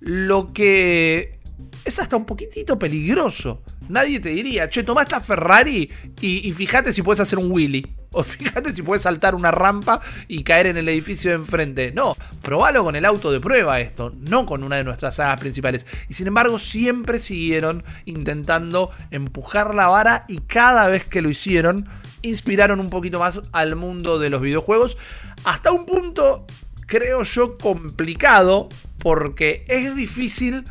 Lo que es hasta un poquitito peligroso. Nadie te diría, che, toma esta Ferrari y, fíjate si puedes hacer un Willy. O fíjate si puedes saltar una rampa y caer en el edificio de enfrente. No, probalo con el auto de prueba esto, no con una de nuestras sagas principales. Y sin embargo, siempre siguieron intentando empujar la vara y cada vez que lo hicieron, inspiraron un poquito más al mundo de los videojuegos. Hasta un punto, creo yo, complicado, porque es difícil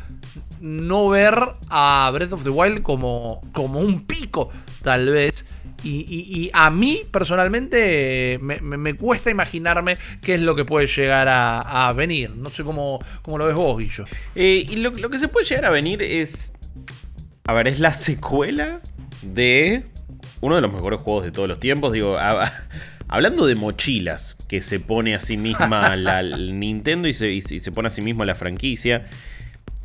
no ver a Breath of the Wild como, como un pico, tal vez. Y, a mí personalmente me, cuesta imaginarme qué es lo que puede llegar a, venir. No sé cómo, cómo, lo ves vos, Guillo. Eh, y lo, que se puede llegar a venir es. A ver, es la secuela de uno de los mejores juegos de todos los tiempos. Digo, hablando de mochilas que se pone a sí misma la, Nintendo y se, y se, pone a sí mismo la franquicia.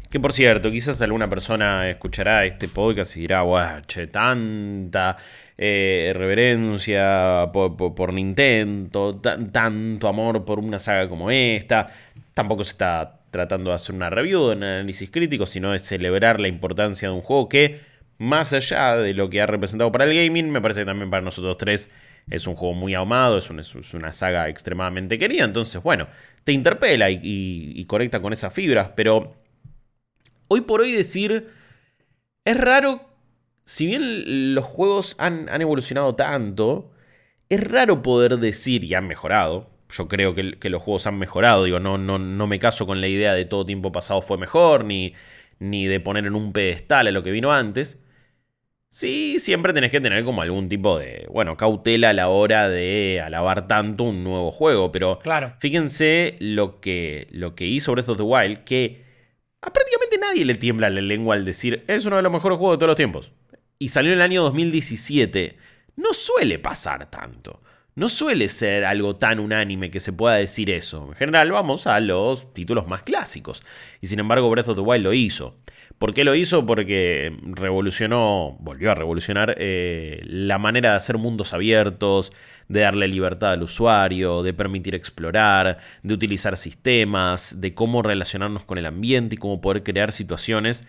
Que por cierto, quizás alguna persona escuchará este podcast y dirá, guau, che, tanta eh, reverencia por, Nintendo, tanto amor por una saga como esta. Tampoco se está tratando de hacer una review, un análisis crítico, sino de celebrar la importancia de un juego que, más allá de lo que ha representado para el gaming, me parece que también para nosotros tres es un juego muy amado, es, es una saga extremadamente querida. Entonces, bueno, te interpela y conecta con esas fibras, pero hoy por hoy decir, es raro, si bien los juegos han, evolucionado tanto, es raro poder decir, y han mejorado, yo creo que, los juegos han mejorado, digo, no, no, no, me caso con la idea de todo tiempo pasado fue mejor, ni, ni de poner en un pedestal a lo que vino antes. Sí, siempre tenés que tener como algún tipo de, bueno, cautela a la hora de alabar tanto un nuevo juego, pero claro. fíjense lo que, lo que hizo Breath of the Wild, que a prácticamente nadie le tiembla la lengua al decir, es uno de los mejores juegos de todos los tiempos. Y salió en el año 2017. No suele pasar tanto. No suele ser algo tan unánime que se pueda decir eso. En general vamos a los títulos más clásicos. Y sin embargo Breath of the Wild lo hizo. ¿Por qué lo hizo? Porque revolucionó, volvió a revolucionar eh, la manera de hacer mundos abiertos, de darle libertad al usuario, de permitir explorar, de utilizar sistemas, de cómo relacionarnos con el ambiente y cómo poder crear situaciones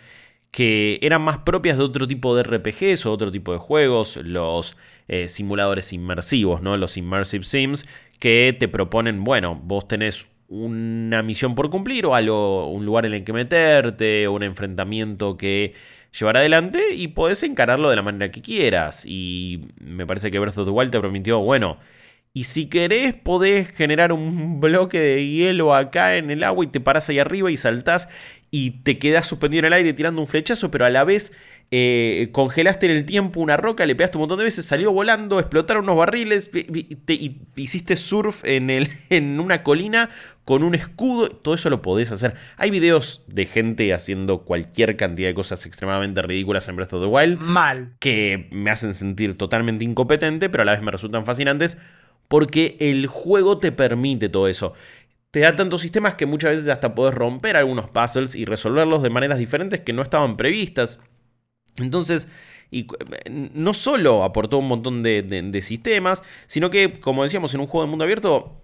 que eran más propias de otro tipo de RPGs o otro tipo de juegos, los eh, simuladores inmersivos, ¿no? los immersive sims, que te proponen, bueno, vos tenés una misión por cumplir o algo, un lugar en el que meterte, un enfrentamiento que llevar adelante y podés encararlo de la manera que quieras. Y me parece que Breath of the Wild te permitió, bueno, y si querés podés generar un bloque de hielo acá en el agua y te paras ahí arriba y saltás y te quedas suspendido en el aire tirando un flechazo, pero a la vez eh, congelaste en el tiempo una roca, le pegaste un montón de veces, salió volando, explotaron unos barriles, y hiciste surf en, el, en una colina con un escudo, todo eso lo podés hacer. Hay videos de gente haciendo cualquier cantidad de cosas extremadamente ridículas en Breath of the Wild. Mal. Que me hacen sentir totalmente incompetente, pero a la vez me resultan fascinantes porque el juego te permite todo eso te da tantos sistemas que muchas veces hasta podés romper algunos puzzles y resolverlos de maneras diferentes que no estaban previstas. Entonces, y, no solo aportó un montón de, sistemas, sino que, como decíamos, en un juego de mundo abierto,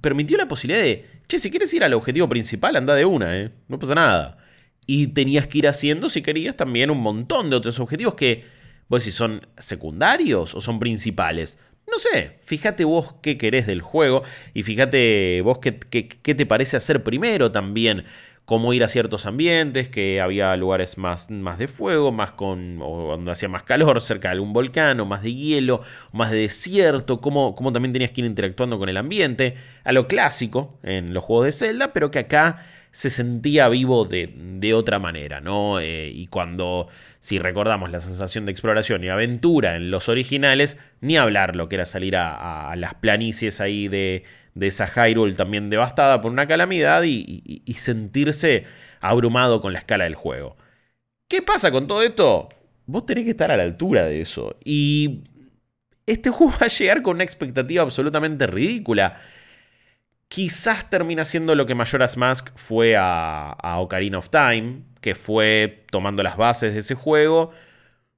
permitió la posibilidad de, che, si quieres ir al objetivo principal, anda de una, ¿eh? No pasa nada. Y tenías que ir haciendo, si querías, también un montón de otros objetivos que, vos si son secundarios o son principales. No sé, fíjate vos qué querés del juego y fíjate vos qué, qué te parece hacer primero también cómo ir a ciertos ambientes, que había lugares más, más de fuego, más con, o donde hacía más calor, cerca de algún volcán, o más de hielo, más de desierto, cómo, cómo también tenías que ir interactuando con el ambiente, a lo clásico en los juegos de Zelda, pero que acá se sentía vivo de, otra manera, ¿no? Eh, y cuando, si recordamos la sensación de exploración y aventura en los originales, ni hablar lo que era salir a las planicies ahí de, de esa Hyrule también devastada por una calamidad y, sentirse abrumado con la escala del juego. ¿Qué pasa con todo esto? Vos tenés que estar a la altura de eso. Y este juego va a llegar con una expectativa absolutamente ridícula. Quizás termina siendo lo que Majora's Mask fue a Ocarina of Time, que fue tomando las bases de ese juego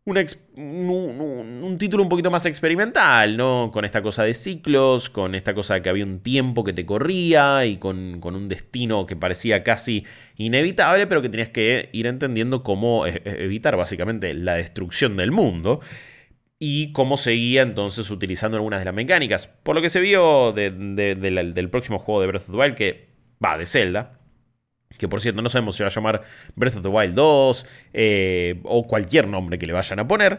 un, título un poquito más experimental, ¿no? Con esta cosa de ciclos, con esta cosa de que había un tiempo que te corría y con, un destino que parecía casi inevitable, pero que tenías que ir entendiendo cómo e, e, evitar básicamente la destrucción del mundo y cómo seguía entonces utilizando algunas de las mecánicas. Por lo que se vio del próximo juego de Breath of the Wild, que va de Zelda, que por cierto no sabemos si va a llamar Breath of the Wild 2 eh, o cualquier nombre que le vayan a poner.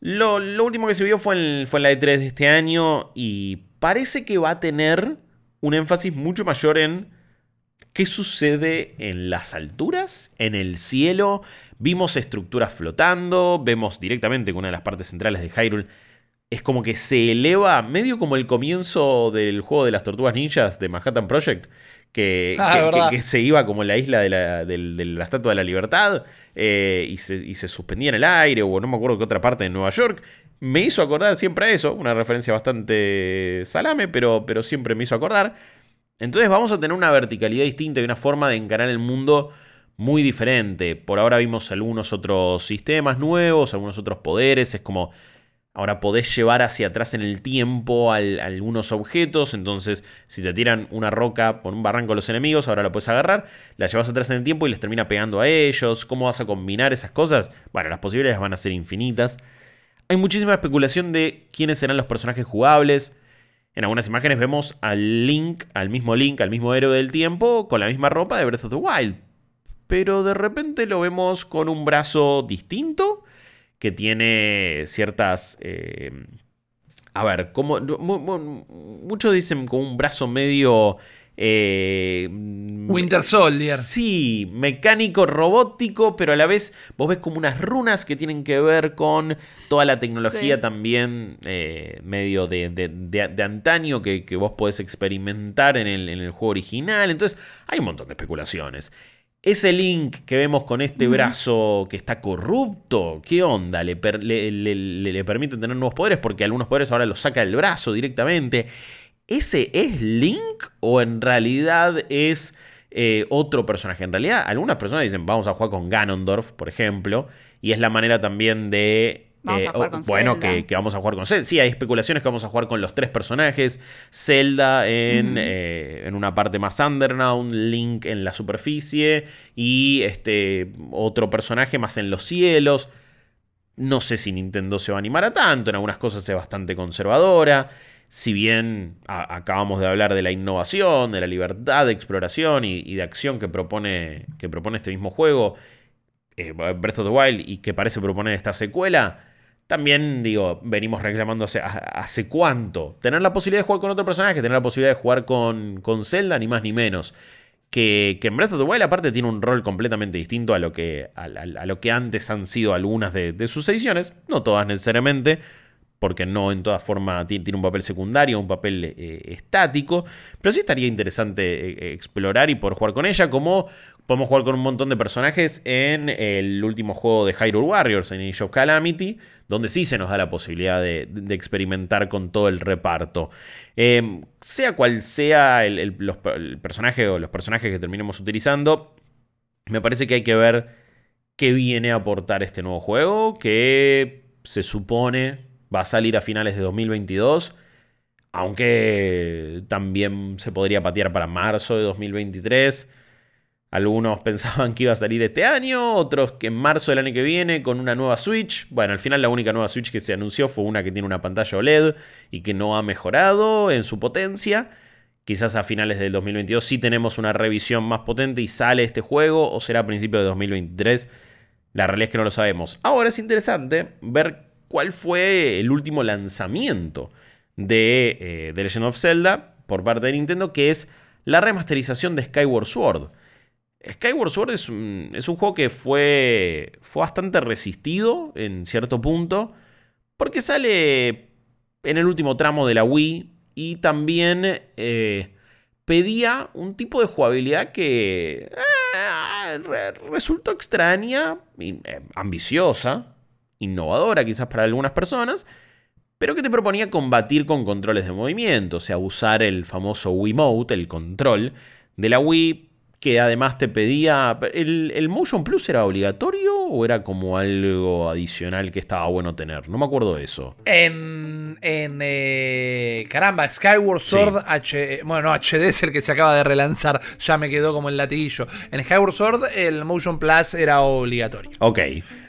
Lo, último que se vio fue en, fue la E3 de este año y parece que va a tener un énfasis mucho mayor en qué sucede en las alturas, en el cielo. Vimos estructuras flotando, vemos directamente que una de las partes centrales de Hyrule es como que se eleva, medio como el comienzo del juego de las tortugas ninjas de Manhattan Project, Ah, que, se iba como en la isla de la, Estatua de la Libertad eh, y, se, suspendía en el aire, o no me acuerdo qué otra parte de Nueva York. Me hizo acordar siempre a eso, una referencia bastante salame, pero, pero siempre me hizo acordar. Entonces vamos a tener una verticalidad distinta y una forma de encarar el mundo muy diferente. Por ahora vimos algunos otros sistemas nuevos, algunos otros poderes, es como Ahora podés llevar hacia atrás en el tiempo algunos objetos. Entonces, si te tiran una roca por un barranco los enemigos, ahora la puedes agarrar, la llevas atrás en el tiempo y les termina pegando a ellos. ¿Cómo vas a combinar esas cosas? Bueno, las posibilidades van a ser infinitas. Hay muchísima especulación de quiénes serán los personajes jugables. En algunas imágenes vemos al Link, al mismo Link, al mismo héroe del tiempo, con la misma ropa de Breath of the Wild. Pero de repente lo vemos con un brazo distinto que tiene ciertas... Eh, a ver, como muchos dicen con un brazo medio... Eh, Winter Soldier. Sí, mecánico, robótico, pero a la vez vos ves como unas runas que tienen que ver con toda la tecnología también eh, medio de, de, antaño que, que, vos podés experimentar en el, en el juego original. Entonces hay un montón de especulaciones. Ese link que vemos con este brazo que está corrupto, ¿qué onda? ¿Le, le, permite tener nuevos poderes? Porque algunos poderes ahora los saca del brazo directamente. ¿Ese es Link o en realidad es eh, otro personaje? En realidad, algunas personas dicen, vamos a jugar con Ganondorf, por ejemplo, y es la manera también de Vamos a eh, jugar con bueno, que, vamos a jugar con Zelda. Sí, hay especulaciones que vamos a jugar con los tres personajes. Zelda en, eh, en una parte más underground, Link en la superficie y este otro personaje más en los cielos. No sé si Nintendo se va a animar a tanto, en algunas cosas es bastante conservadora. Si bien acabamos de hablar de la innovación, de la libertad de exploración y, de acción que propone, que propone este mismo juego, eh, Breath of the Wild, y que parece proponer esta secuela, también, digo, venimos reclamando hace, cuánto. Tener la posibilidad de jugar con otro personaje, tener la posibilidad de jugar con, con Zelda, ni más ni menos. Que, que, en Breath of the Wild aparte tiene un rol completamente distinto a lo que, a, lo que antes han sido algunas de, sus ediciones, no todas necesariamente, porque no en toda forma tiene, un papel secundario, un papel eh, estático, pero sí estaría interesante eh, explorar y poder jugar con ella, como podemos jugar con un montón de personajes en el último juego de Hyrule Warriors, en Age of Calamity, donde sí se nos da la posibilidad de, experimentar con todo el reparto. Em, sea cual sea el, personaje o los personajes que terminemos utilizando, me parece que hay que ver qué viene a aportar este nuevo juego, que se supone va a salir a finales de 2022. Aunque también se podría patear para marzo de 2023. Algunos pensaban que iba a salir este año, otros que en marzo del año que viene con una nueva Switch. Bueno, al final la única nueva Switch que se anunció fue una que tiene una pantalla OLED y que no ha mejorado en su potencia. Quizás a finales del 2022 sí tenemos una revisión más potente y sale este juego, o será a principios de 2023. La realidad es que no lo sabemos. Ahora es interesante ver cuál fue el último lanzamiento de eh, The Legend of Zelda por parte de Nintendo, que es la remasterización de Skyward Sword. Skyward Sword es un, juego que fue, fue bastante resistido en cierto punto, porque sale en el último tramo de la Wii y también eh, pedía un tipo de jugabilidad que eh, resultó extraña, eh, ambiciosa, innovadora quizás para algunas personas, pero que te proponía combatir con controles de movimiento, o sea, usar el famoso Wiimote, el control de la Wii que además te pedía. ¿el, Motion Plus era obligatorio o era como algo adicional que estaba bueno tener? No me acuerdo de eso. En. en eh, caramba, Skyward Sword H, bueno, no, HD es el que se acaba de relanzar. Ya me quedó como el latiguillo. En Skyward Sword el Motion Plus era obligatorio. Ok.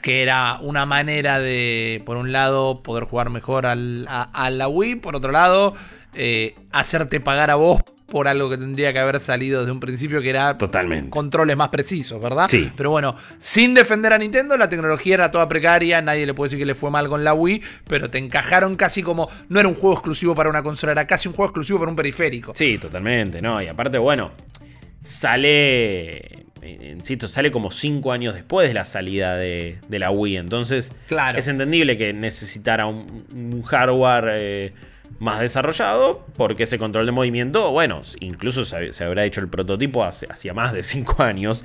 Que era una manera de, por un lado, poder jugar mejor al, a, la Wii, por otro lado, eh, hacerte pagar a vos por algo que tendría que haber salido desde un principio, que era Totalmente. controles más precisos, ¿verdad? Sí. Pero bueno, sin defender a Nintendo, la tecnología era toda precaria, nadie le puede decir que le fue mal con la Wii, pero te encajaron casi como, no era un juego exclusivo para una consola, era casi un juego exclusivo para un periférico. Sí, totalmente, ¿no? Y aparte, bueno, sale, insisto, sale como 5 años después de la salida de, la Wii, entonces claro. es entendible que necesitara un, hardware... Eh, más desarrollado, porque ese control de movimiento, bueno, incluso se, habrá hecho el prototipo hace, hacía más de 5 años.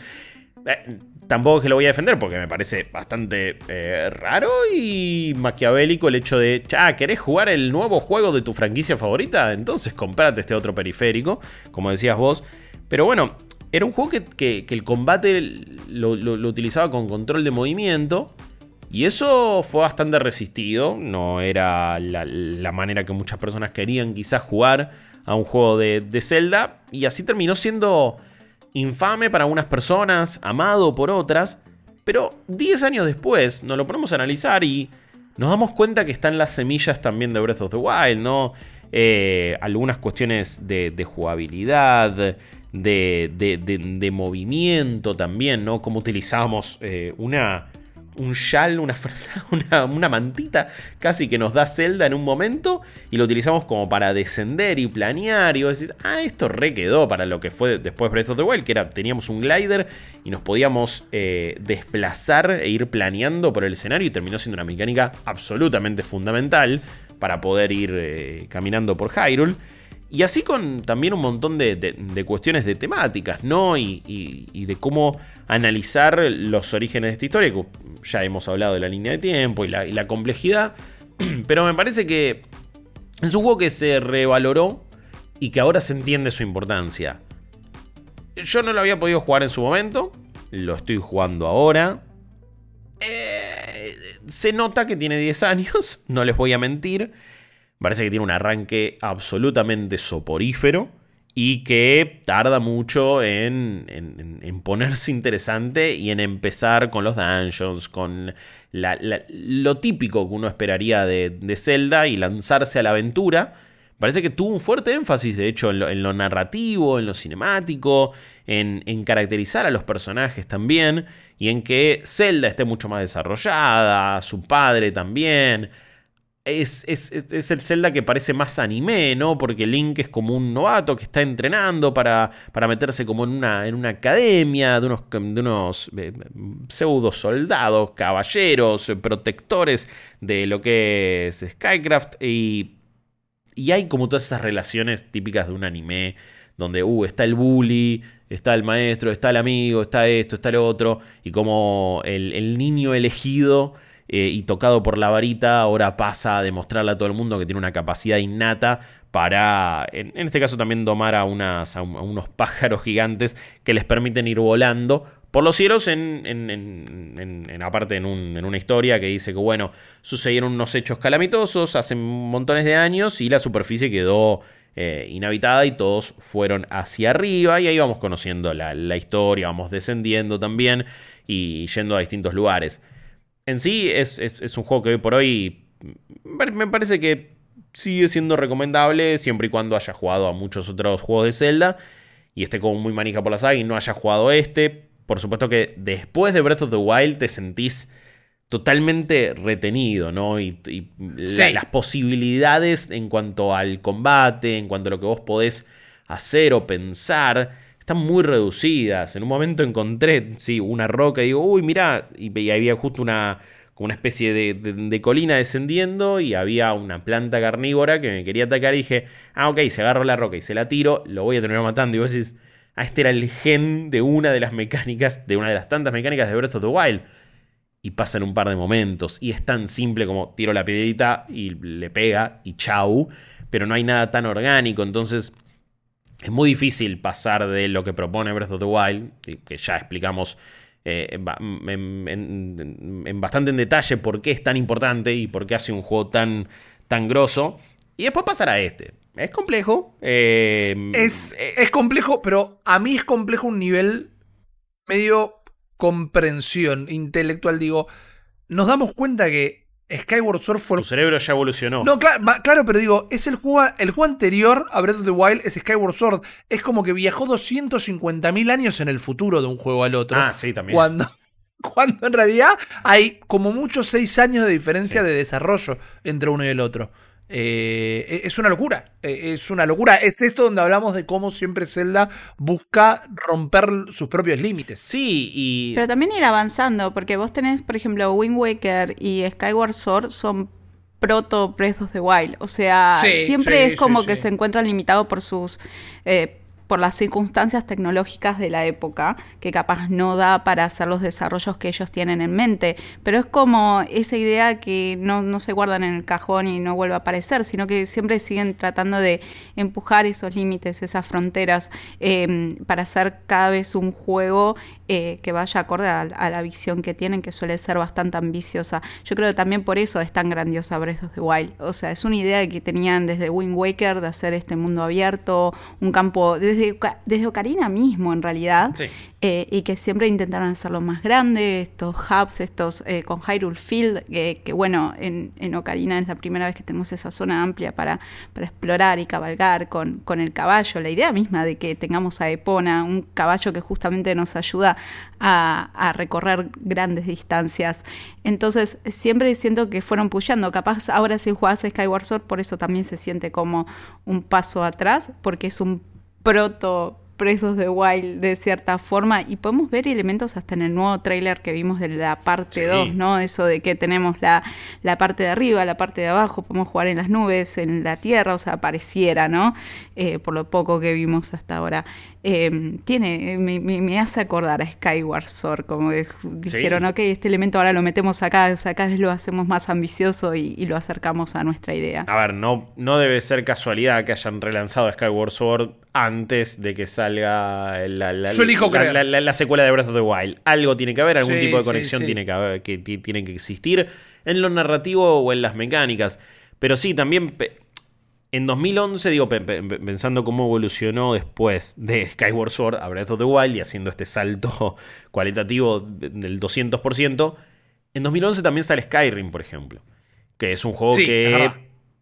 Eh, tampoco es que lo voy a defender porque me parece bastante eh, raro y maquiavélico el hecho de, ya, ¿querés jugar el nuevo juego de tu franquicia favorita? Entonces comprate este otro periférico, como decías vos. Pero bueno, era un juego que, el combate lo, lo utilizaba con control de movimiento y eso fue bastante resistido, no era la, manera que muchas personas querían quizás jugar a un juego de, Zelda, y así terminó siendo infame para algunas personas, amado por otras, pero 10 años después nos lo ponemos a analizar y nos damos cuenta que están las semillas también de Breath of the Wild, ¿no? Eh, algunas cuestiones de, jugabilidad, de, movimiento también, ¿no? Como utilizamos eh, una un una, una, una, mantita casi que nos da Zelda en un momento y lo utilizamos como para descender y planear y vos decís, ah, esto re quedó para lo que fue después Breath of the Wild, que era, teníamos un glider y nos podíamos eh, desplazar e ir planeando por el escenario y terminó siendo una mecánica absolutamente fundamental para poder ir eh, caminando por Hyrule. Y así con también un montón de, cuestiones de temáticas, ¿no? Y, de cómo analizar los orígenes de esta historia. Ya hemos hablado de la línea de tiempo y la, complejidad. Pero me parece que es un juego que se revaloró y que ahora se entiende su importancia. Yo no lo había podido jugar en su momento. Lo estoy jugando ahora. Eh, se nota que tiene 10 años, no les voy a mentir. Parece que tiene un arranque absolutamente soporífero y que tarda mucho en, ponerse interesante y en empezar con los dungeons, con lo típico que uno esperaría de, Zelda y lanzarse a la aventura. Parece que tuvo un fuerte énfasis, de hecho, en lo, narrativo, en lo cinemático, en, en caracterizar a los personajes también, y en que Zelda esté mucho más desarrollada, su padre también es, el Zelda que parece más anime, ¿no? Porque Link es como un novato que está entrenando para, para meterse como en una, en una academia de unos, de unos eh, pseudo soldados, caballeros, protectores de lo que es Skycraft. Y, y hay como todas esas relaciones típicas de un anime donde uh, está el bully, está el maestro, está el amigo, está esto, está el otro, y como el niño elegido eh, y tocado por la varita, ahora pasa a demostrarle a todo el mundo que tiene una capacidad innata para, en, este caso también domar a, unos pájaros gigantes que les permiten ir volando por los cielos, en, en, aparte en, una historia que dice que, bueno, sucedieron unos hechos calamitosos hace montones de años y la superficie quedó eh, inhabitada y todos fueron hacia arriba y ahí vamos conociendo la, historia, vamos descendiendo también y yendo a distintos lugares. En sí es, es un juego que hoy por hoy me parece que sigue siendo recomendable siempre y cuando haya jugado a muchos otros juegos de Zelda y esté como muy manija por la saga y no haya jugado este. Por supuesto que después de Breath of the Wild te sentís totalmente retenido, ¿no? Y, las posibilidades en cuanto al combate, en cuanto a lo que vos podés hacer o pensar, están muy reducidas. En un momento encontré, sí, una roca y digo, uy, mira, y había justo una, como una especie de, colina descendiendo y había una planta carnívora que me quería atacar y dije, ah, ok, se agarro la roca y se la tiro, lo voy a terminar matando. Y vos decís, ah, este era el gen de una de las mecánicas, de una de las tantas mecánicas de Breath of the Wild. Y pasan un par de momentos y es tan simple como tiro la piedrita y le pega y chau, pero no hay nada tan orgánico, entonces... Es muy difícil pasar de lo que propone Breath of the Wild, que ya explicamos eh, en, bastante en detalle por qué es tan importante y por qué hace un juego tan, tan grosso. Y después pasar a este. Es complejo. Eh, es, es complejo, pero a mí es complejo un nivel medio comprensión intelectual. Digo, nos damos cuenta que Skyward Sword fue. Tu cerebro ya evolucionó. No, claro, claro, pero digo, es el juego, el juego anterior a Breath of the Wild, es Skyward Sword. Es como que viajó 250.000 años en el futuro de un juego al otro. Ah, sí, también. Cuando, cuando en realidad hay como muchos 6 años de diferencia de desarrollo entre uno y el otro. Eh, e, es una locura, e, es una locura. Es esto donde hablamos de cómo siempre Zelda busca romper sus propios límites. Sí, y... Pero también ir avanzando, porque vos tenés, por ejemplo, Wind Waker y Skyward Sword son proto Breath of the Wild. O sea, siempre es como que se encuentran limitados por sus... Eh, por las circunstancias tecnológicas de la época, que capaz no da para hacer los desarrollos que ellos tienen en mente. Pero es como esa idea que no, se guardan en el cajón y no vuelve a aparecer, sino que siempre siguen tratando de empujar esos límites, esas fronteras, em, para hacer cada vez un juego eh, que vaya acorde a, la visión que tienen, que suele ser bastante ambiciosa. Yo creo que también por eso es tan grandiosa Breath of the Wild. O sea, es una idea que tenían desde Wind Waker de hacer este mundo abierto, un campo desde, Ocarina mismo en realidad, eh, y que siempre intentaron hacerlo más grande, estos hubs, estos eh, con Hyrule Field, que bueno, en, Ocarina es la primera vez que tenemos esa zona amplia para, para explorar y cabalgar con, con el caballo, la idea misma de que tengamos a Epona, un caballo que justamente nos ayuda a, a recorrer grandes distancias. Entonces siempre siento que fueron pushando, capaz ahora si jugás Skyward Sword, por eso también se siente como un paso atrás, porque es un proto presos de Wild de cierta forma y podemos ver elementos hasta en el nuevo tráiler que vimos de la parte 2, ¿no? Eso de que tenemos la, la, parte de arriba, la parte de abajo, podemos jugar en las nubes, en la tierra, o sea, pareciera, ¿no? Eh, por lo poco que vimos hasta ahora. Em, tiene, me, hace acordar a Skyward Sword, como que dijeron, ok, este elemento ahora lo metemos acá, o sea, cada vez lo hacemos más ambicioso y, lo acercamos a nuestra idea. A ver, no, no debe ser casualidad que hayan relanzado Skyward Sword antes de que salga la, la, la, secuela de Breath of the Wild. Algo tiene que haber, algún tipo de conexión tiene que haber, que tiene que existir en lo narrativo o en las mecánicas. Pero sí, también en 2011, digo, pensando cómo evolucionó después de Skyward Sword a Breath of the Wild y haciendo este salto cualitativo del 200%, en 2011 también sale Skyrim, por ejemplo, que es un juego que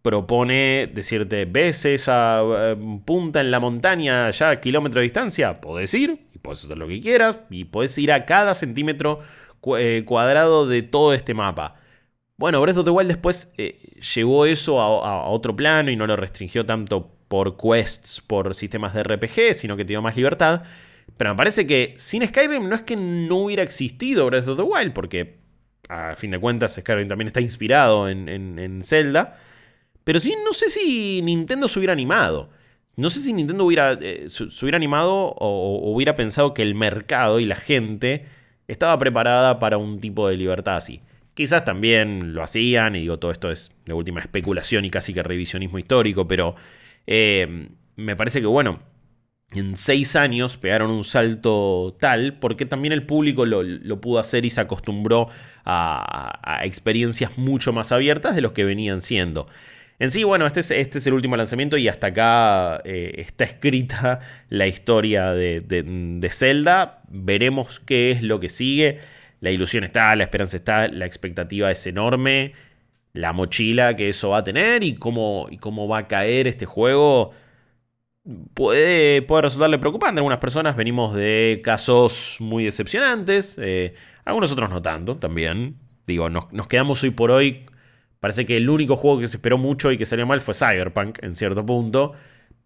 propone decirte, ves esa eh, punta en la montaña ya a kilómetro de distancia, podés ir y puedes hacer lo que quieras y puedes ir a cada centímetro eh, cuadrado de todo este mapa. Bueno, Breath of the Wild después eh, llevó eso a, otro plano y no lo restringió tanto por quests, por sistemas de RPG, sino que te dio más libertad. Pero me parece que sin Skyrim no es que no hubiera existido Breath of the Wild, porque a fin de cuentas Skyrim también está inspirado en, Zelda. Pero sí, no sé si Nintendo se hubiera animado. No sé si Nintendo hubiera, eh, se, hubiera animado o, hubiera pensado que el mercado y la gente estaba preparada para un tipo de libertad así. Quizás también lo hacían, y digo, todo esto es de última especulación y casi que revisionismo histórico, pero eh, me parece que, bueno, en seis años pegaron un salto tal, porque también el público lo, pudo hacer y se acostumbró a, experiencias mucho más abiertas de los que venían siendo. En sí, bueno, este es, este es el último lanzamiento y hasta acá eh, está escrita la historia de, de, Zelda. Veremos qué es lo que sigue. La ilusión está, la esperanza está, la expectativa es enorme. La mochila que eso va a tener y cómo, cómo va a caer este juego puede, puede resultarle preocupante. Algunas personas venimos de casos muy decepcionantes, eh, algunos otros no tanto también. Digo, nos, nos, quedamos hoy por hoy. Parece que el único juego que se esperó mucho y que salió mal fue Cyberpunk en cierto punto.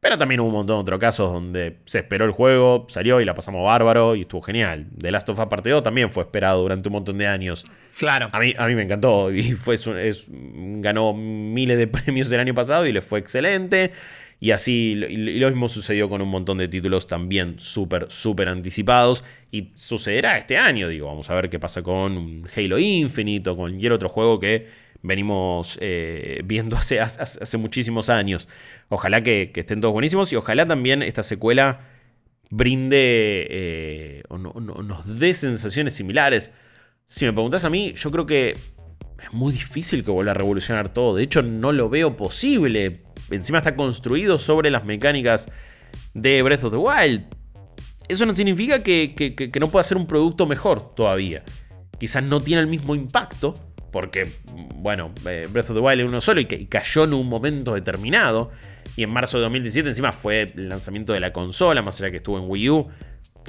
Pero también hubo un montón de otros casos donde se esperó el juego, salió y la pasamos bárbaro y estuvo genial. The Last of Us Parte 2 también fue esperado durante un montón de años. Claro. A mí, a mí me encantó y fue, es, ganó miles de premios el año pasado y le fue excelente. Y así, y lo mismo sucedió con un montón de títulos también súper, súper anticipados. Y sucederá este año, digo, vamos a ver qué pasa con Halo Infinite o con cualquier otro juego que venimos eh, viendo hace, hace, muchísimos años. Ojalá que, estén todos buenísimos y ojalá también esta secuela brinde eh, o nos dé sensaciones similares. Si me preguntas a mí, yo creo que es muy difícil que vuelva a revolucionar todo. De hecho, no lo veo posible encima está construido sobre las mecánicas de Breath of the Wild. Eso no significa que, no pueda ser un producto mejor todavía. Quizás no tiene el mismo impacto, porque, bueno, eh, Breath of the Wild es uno solo y, que, cayó en un momento determinado. Y en marzo de 2017 encima fue el lanzamiento de la consola, más allá que estuvo en Wii U.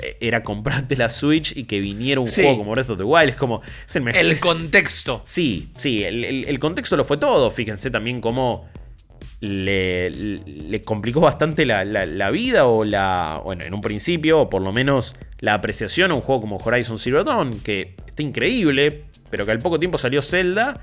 Eh, era comprarte la Switch y que viniera un juego como Breath of the Wild. Es como. el, mejor, el contexto. Sí, sí, el, el, contexto lo fue todo. Fíjense también cómo le, complicó bastante la, vida o la, bueno, en un principio, o por lo menos la apreciación a un juego como Horizon Zero Dawn, que está increíble, pero que al poco tiempo salió Zelda,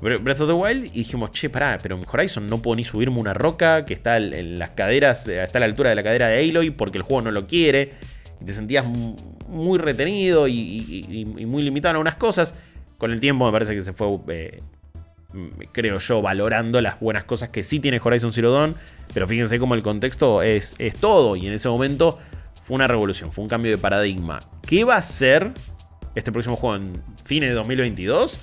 Breath of the Wild, y dijimos, che, pará, pero en Horizon no puedo ni subirme una roca que está en las caderas, está a la altura de la cadera de Aloy porque el juego no lo quiere, y te sentías muy retenido y, muy limitado en algunas cosas. Con el tiempo me parece que se fue eh, creo yo, valorando las buenas cosas que sí tiene Horizon Zero Dawn. Pero fíjense cómo el contexto es, es todo. Y en ese momento fue una revolución, fue un cambio de paradigma. ¿Qué va a ser este próximo juego en fines de 2022?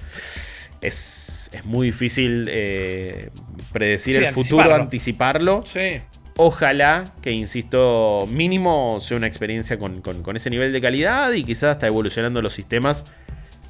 Es, es muy difícil eh, predecir el futuro, anticiparlo. Sí. Ojalá que, insisto, mínimo sea una experiencia con, con, ese nivel de calidad y quizás hasta evolucionando los sistemas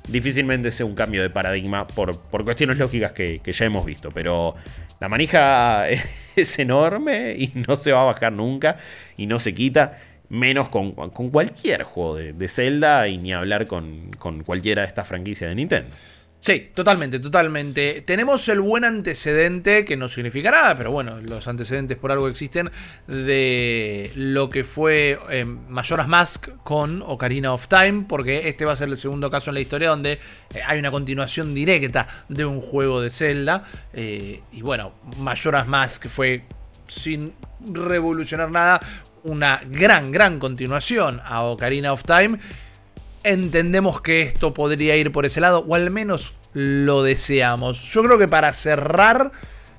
difícilmente sea un cambio de paradigma por, por cuestiones lógicas que, ya hemos visto. Pero la manija es enorme y no se va a bajar nunca y no se quita. Menos con, cualquier juego de, de, Zelda y ni hablar con, con cualquiera de estas franquicias de Nintendo. Sí, totalmente, totalmente. Tenemos el buen antecedente, que no significa nada, pero bueno, los antecedentes por algo existen, de lo que fue eh, Majora's Mask con Ocarina of Time, porque este va a ser el segundo caso en la historia donde eh, hay una continuación directa de un juego de Zelda. Eh, y bueno, Majora's Mask fue sin revolucionar nada, una gran, gran continuación a Ocarina of Time entendemos que esto podría ir por ese lado, o al menos lo deseamos. Yo creo que para cerrar,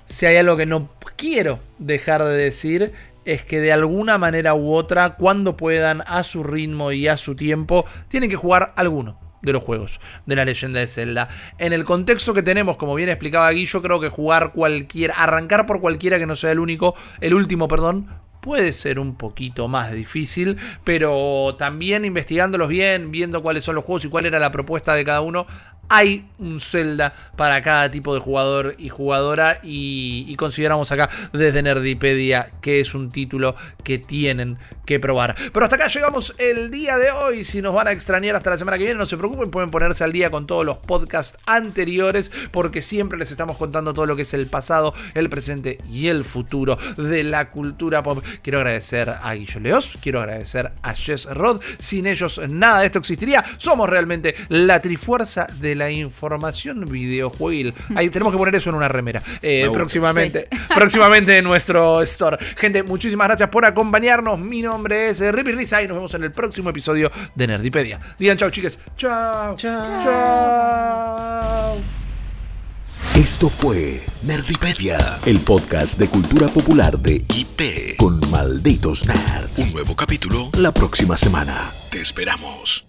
si hay algo que no quiero dejar de decir, es que de alguna manera u otra, cuando puedan, a su ritmo y a su tiempo, tienen que jugar alguno de los juegos de la leyenda de Zelda. En el contexto que tenemos, como bien explicaba Gui, yo creo que jugar cualquier, arrancar por cualquiera que no sea el único, el último, perdón, puede ser un poquito más difícil, pero también investigándolos bien, viendo cuáles son los juegos y cuál era la propuesta de cada uno, hay un Zelda para cada tipo de jugador y jugadora y, consideramos acá desde Nerdipedia que es un título que tienen que probar. Pero hasta acá llegamos el día de hoy. Si nos van a extrañar hasta la semana que viene, no se preocupen, pueden ponerse al día con todos los podcasts anteriores porque siempre les estamos contando todo lo que es el pasado, el presente y el futuro de la cultura pop. Quiero agradecer a Guillo Leos, quiero agradecer a Jess Rod. Sin ellos nada de esto existiría. Somos realmente la trifuerza de la información videojuegil. Ahí tenemos que poner eso en una remera. Eh, próximamente, próximamente en nuestro store. Gente, muchísimas gracias por acompañarnos. Mi nombre es Rippy Risa y nos vemos en el próximo episodio de Nerdipedia. Digan chao, chicas. Chao. Chao. Chao. Esto fue Nerdipedia, el podcast de cultura popular de IP con malditos nerds. Un nuevo capítulo la próxima semana. Te esperamos.